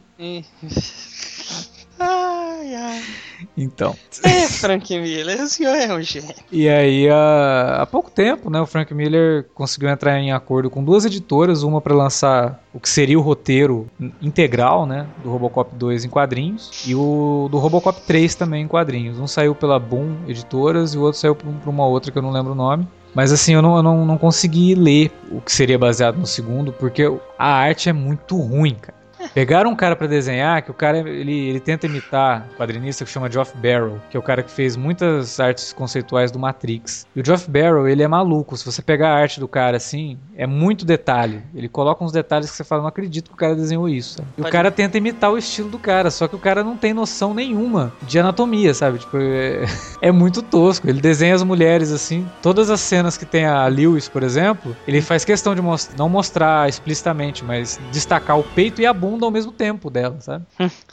Ai, ai. Então. É, Frank Miller, o senhor é um gênio. E aí, há, há pouco tempo, né? O Frank Miller conseguiu entrar em acordo com duas editoras, uma para lançar o que seria o roteiro integral, né? Do Robocop 2 em quadrinhos e o do Robocop 3 também em quadrinhos. Um saiu pela Boom Editoras e o outro saiu para uma outra que eu não lembro o nome. Mas assim, eu não, eu não, não consegui ler o que seria baseado no segundo, porque a arte é muito ruim, cara. Pegaram um cara pra desenhar, que o cara ele, ele tenta imitar um quadrinista que chama Geoff Barrow, que é o cara que fez muitas artes conceituais do Matrix. E o Geoff Barrow, ele é maluco. Se você pegar a arte do cara assim, é muito detalhe. Ele coloca uns detalhes que você fala, não acredito que o cara desenhou isso. sabe? E o cara tenta imitar o estilo do cara, só que o cara não tem noção nenhuma de anatomia, sabe? Tipo, é, é muito tosco. Ele desenha as mulheres assim, todas as cenas que tem a Lewis, por exemplo, ele faz questão de mos- não mostrar explicitamente, mas destacar o peito e a bunda ao mesmo tempo dela, sabe?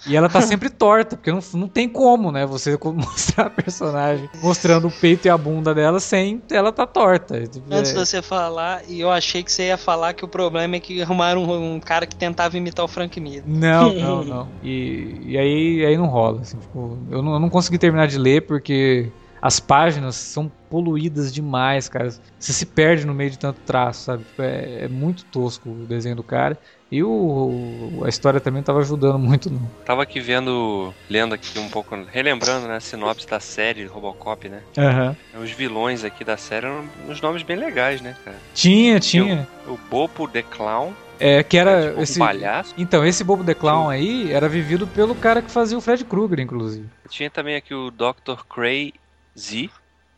E ela tá sempre torta, porque não, não tem como, né? Você mostrar a personagem mostrando o peito e a bunda dela sem ela tá torta. Antes é- de você falar, e eu achei que você ia falar que o problema é que arrumaram um, um cara que tentava imitar o Frank Miller. Não, não, não. E, e aí, aí não rola. assim, tipo, eu, não, eu não consegui terminar de ler porque as páginas são poluídas demais, cara. Você se perde no meio de tanto traço, sabe? É, é muito tosco o desenho do cara. E o, o- a história também não tava ajudando muito, não. Tava aqui vendo, lendo aqui um pouco, relembrando, né, a sinopse da série Robocop, né? Aham. Os vilões aqui da série eram uns nomes bem legais, né, cara? Tinha, tinha. O Bopo the Clown, É, que era tipo, esse. um palhaço. Então, esse Bobo the Clown aí era vivido pelo cara que fazia o Fred Krueger, inclusive. Tinha também aqui o Dr. Cray Z.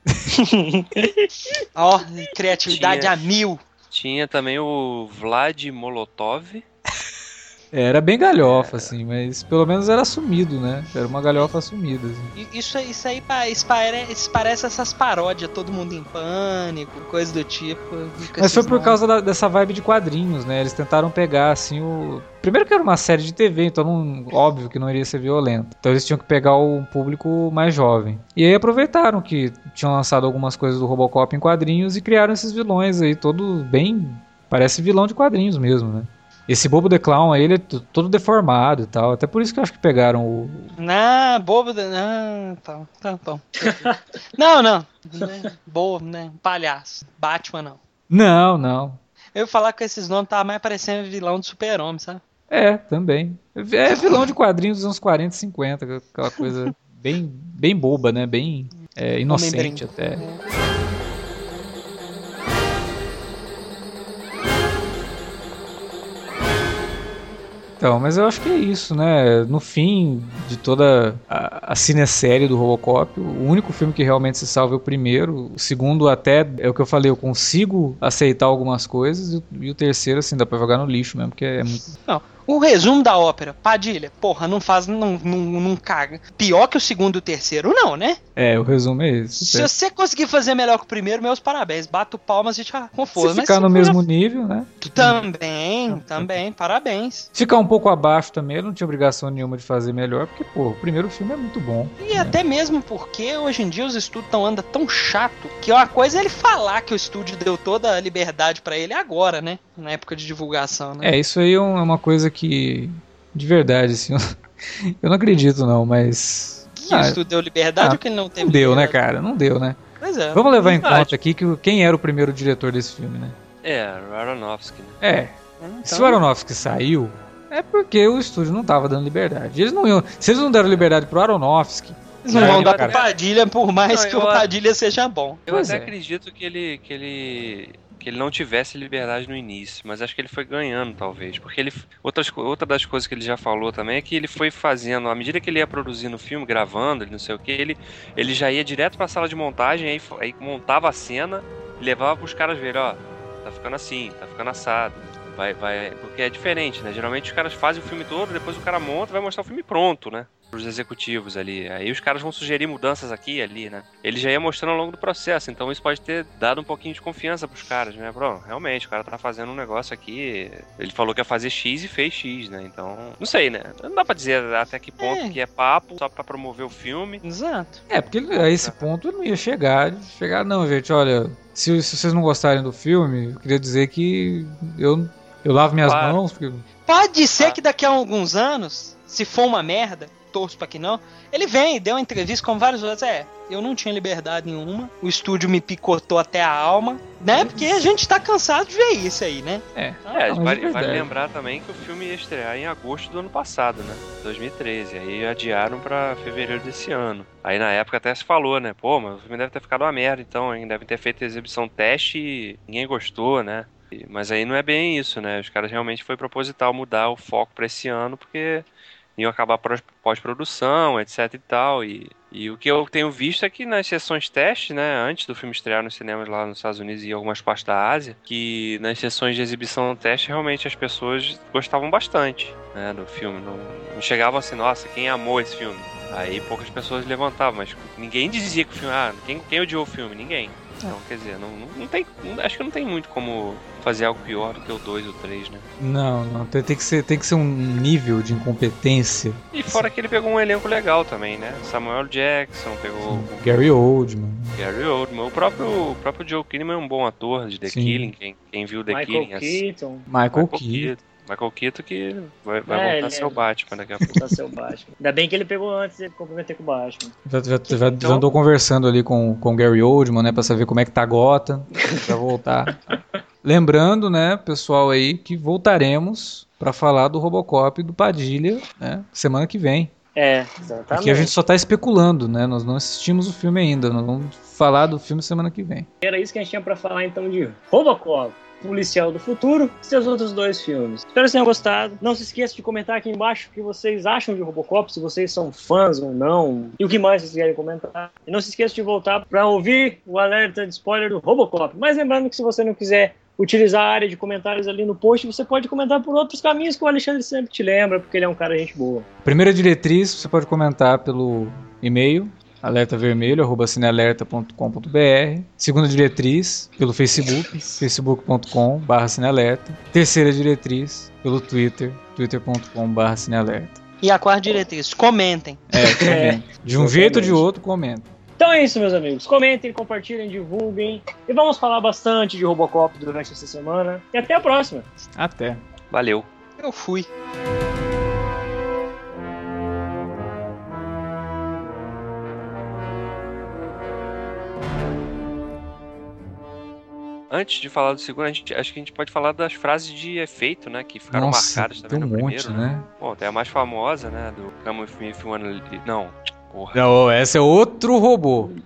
Ó, criatividade Tinha. a mil. Tinha também o Vlad Molotov. É, Era bem galhofa, assim, mas pelo menos era assumido, né? Era uma galhofa assumida, assim. Isso, isso aí isso pare- isso parece essas paródias, todo mundo em pânico, coisa do tipo. Mas foi por causa da- dessa vibe de quadrinhos, né? Eles tentaram pegar, assim, o. Primeiro que era uma série de TV, então não- óbvio que não iria ser violento. Então eles tinham que pegar o público mais jovem. E aí aproveitaram que tinham lançado algumas coisas do Robocop em quadrinhos e criaram esses vilões aí, todos bem. Parece vilão de quadrinhos mesmo, né? Esse Bobo the Clown aí, ele é todo deformado e tal. Até por isso que eu acho que pegaram o. Não, bobo. de- Não, tá, tá não, não. Né, Bobo, né? Palhaço. Batman, não. Não, não. Eu ia falar que esses nomes tava mais parecendo vilão do super-homem, sabe? É, também. É vilão de quadrinhos dos anos 40 e 50, aquela coisa bem, bem boba, né? Bem é, inocente até. Então, mas eu acho que é isso, né? No fim de toda a, a cinesérie do Robocop, o único filme que realmente se salva é o primeiro. O segundo, até, é o que eu falei, eu consigo aceitar algumas coisas. E, e o terceiro, assim, dá pra jogar no lixo mesmo, porque é muito. Não. O resumo da ópera, Padilha, porra, não faz, não, não, não caga. Pior que o segundo e o terceiro, não, né? É, o resumo é esse. Se você conseguir fazer melhor que o primeiro, meus parabéns. Bato palmas e já conforto. Se ficar no mesmo nível, né? Também, também, parabéns. Ficar um pouco abaixo também, eu não tinha obrigação nenhuma de fazer melhor, porque, pô, o primeiro filme é muito bom. E até mesmo porque hoje em dia os estúdios tão andando tão chato que uma coisa é ele falar que o estúdio deu toda a liberdade pra ele agora, né? Na época de divulgação, né? É, isso aí é é uma coisa que, de verdade, assim, eu, não acredito não, mas... Que o Ah, estúdio deu liberdade ah, ou que ele não teve não deu, né, liberdade? cara? Não deu, né? Pois é. Vamos levar em verdade. conta aqui que quem era o primeiro diretor desse filme, né? É, o Aronofsky, né? É, Então, se o Aronofsky saiu, é porque o estúdio não tava dando liberdade. Eles não iam, se eles não deram liberdade pro Aronofsky, Eles não vão dar pro Padilha, por mais Não, que o Padilha seja bom. Eu Pois até é. acredito que ele, que ele que ele não tivesse liberdade no início, mas acho que ele foi ganhando talvez, porque ele outras, outra das coisas que ele já falou também é que ele foi fazendo, à medida que ele ia produzindo o filme, gravando, ele não sei o que, ele ele já ia direto pra sala de montagem, aí, aí montava a cena e levava pros caras verem, ó, tá ficando assim, tá ficando assado. Vai, vai, porque é diferente, né? Geralmente os caras fazem o filme todo, depois o cara monta vai mostrar o filme pronto, né? Pros executivos ali. Aí os caras vão sugerir mudanças aqui e ali, né? Ele já ia mostrando ao longo do processo, então isso pode ter dado um pouquinho de confiança pros caras, né? Bro, realmente, o cara tá fazendo um negócio aqui. Ele falou que ia fazer X e fez X, né? Então, não sei, né? Não dá pra dizer até que ponto É. que é papo só pra promover o filme. Exato. É, porque a esse ponto ele não ia chegar. Chegar, não, gente, olha, se, se vocês não gostarem do filme, eu queria dizer que eu, eu lavo minhas Claro. mãos. Porque... Pode ser Ah. que daqui a alguns anos, se for uma merda, torço pra que não, ele vem e deu uma entrevista como vários outros. É, eu não tinha liberdade nenhuma, o estúdio me picotou até a alma, né? Porque a gente tá cansado de ver isso aí, né? É. É, mas é vale, vale lembrar também que o filme ia estrear em agosto do ano passado, né? 2013. Aí adiaram pra fevereiro desse ano. Aí na época até se falou, né? Pô, mas o filme deve ter ficado uma merda, então, hein? Devem ter feito a exibição teste e ninguém gostou, né? Mas aí não é bem isso, né? Os caras realmente foi proposital mudar o foco pra esse ano, porque iam acabar pós- pós-produção, etc e tal. E, e o que eu tenho visto é que nas sessões teste, né, antes do filme estrear nos cinemas lá nos Estados Unidos e em algumas partes da Ásia, que nas sessões de exibição teste realmente as pessoas gostavam bastante, né, do filme. Não, não chegavam assim, nossa, quem amou esse filme? Aí poucas pessoas levantavam, mas ninguém dizia que o filme, ah, quem, quem odiou o filme? Ninguém. Então, quer dizer, não, não, tem, acho que não tem muito como fazer algo pior do que o 2 ou o 3, né? Não, não, tem, tem que ser, tem que ser um nível de incompetência. E fora que ele pegou um elenco legal também, né? Samuel Jackson, pegou o Gary Oldman. Gary Oldman. O próprio, o próprio Joe Kinnaman é um bom ator de The Sim. Killing. Quem, quem viu The Killing... Michael assim, Keaton, Michael, Michael Keaton. Keaton. Michael Keaton que vai, vai É, voltar a ser é- o Batman daqui a pouco. tá seu Batman. Ainda bem que ele pegou antes de comprometer com o Batman. Já, já, já, Então- já andou conversando ali com, com o Gary Oldman, né, pra saber como é que tá Gotham, pra voltar. Lembrando, né, pessoal aí, que voltaremos pra falar do Robocop e do Padilha, né, semana que vem. É, exatamente. Aqui a gente só tá especulando, né, nós não assistimos o filme ainda, nós vamos falar do filme semana que vem. Era isso que a gente tinha pra falar então de Robocop. Policial do Futuro e seus outros dois filmes. Espero que vocês tenham gostado. Não se esqueça de comentar aqui embaixo o que vocês acham de Robocop, se vocês são fãs ou não, e o que mais vocês querem comentar. E não se esqueça de voltar para ouvir o alerta de spoiler do Robocop. Mas lembrando que se você não quiser utilizar a área de comentários ali no post, você pode comentar por outros caminhos que o Alexandre sempre te lembra, porque ele é um cara gente boa. Primeira diretriz, você pode comentar pelo e-mail alertavermelho@cinealerta.com.br. Segunda diretriz pelo Facebook, facebook.com/barra cinealerta. Terceira diretriz pelo Twitter, twitter.com/barra cinealerta. E a quarta diretriz, comentem. É, comenta. De um jeito ou de outro, comenta. Então é isso, meus amigos. Comentem, compartilhem, divulguem. E vamos falar bastante de Robocop durante essa semana. E até a próxima. Até. Valeu. Eu fui. Antes de falar do segundo, a gente, acho que a gente pode falar das frases de efeito, né? Que ficaram Nossa, marcadas também tem um no monte, primeiro. né? Bom, tem a mais famosa, né? Do Come with me if you wanna... Não, porra. Não, esse é outro robô.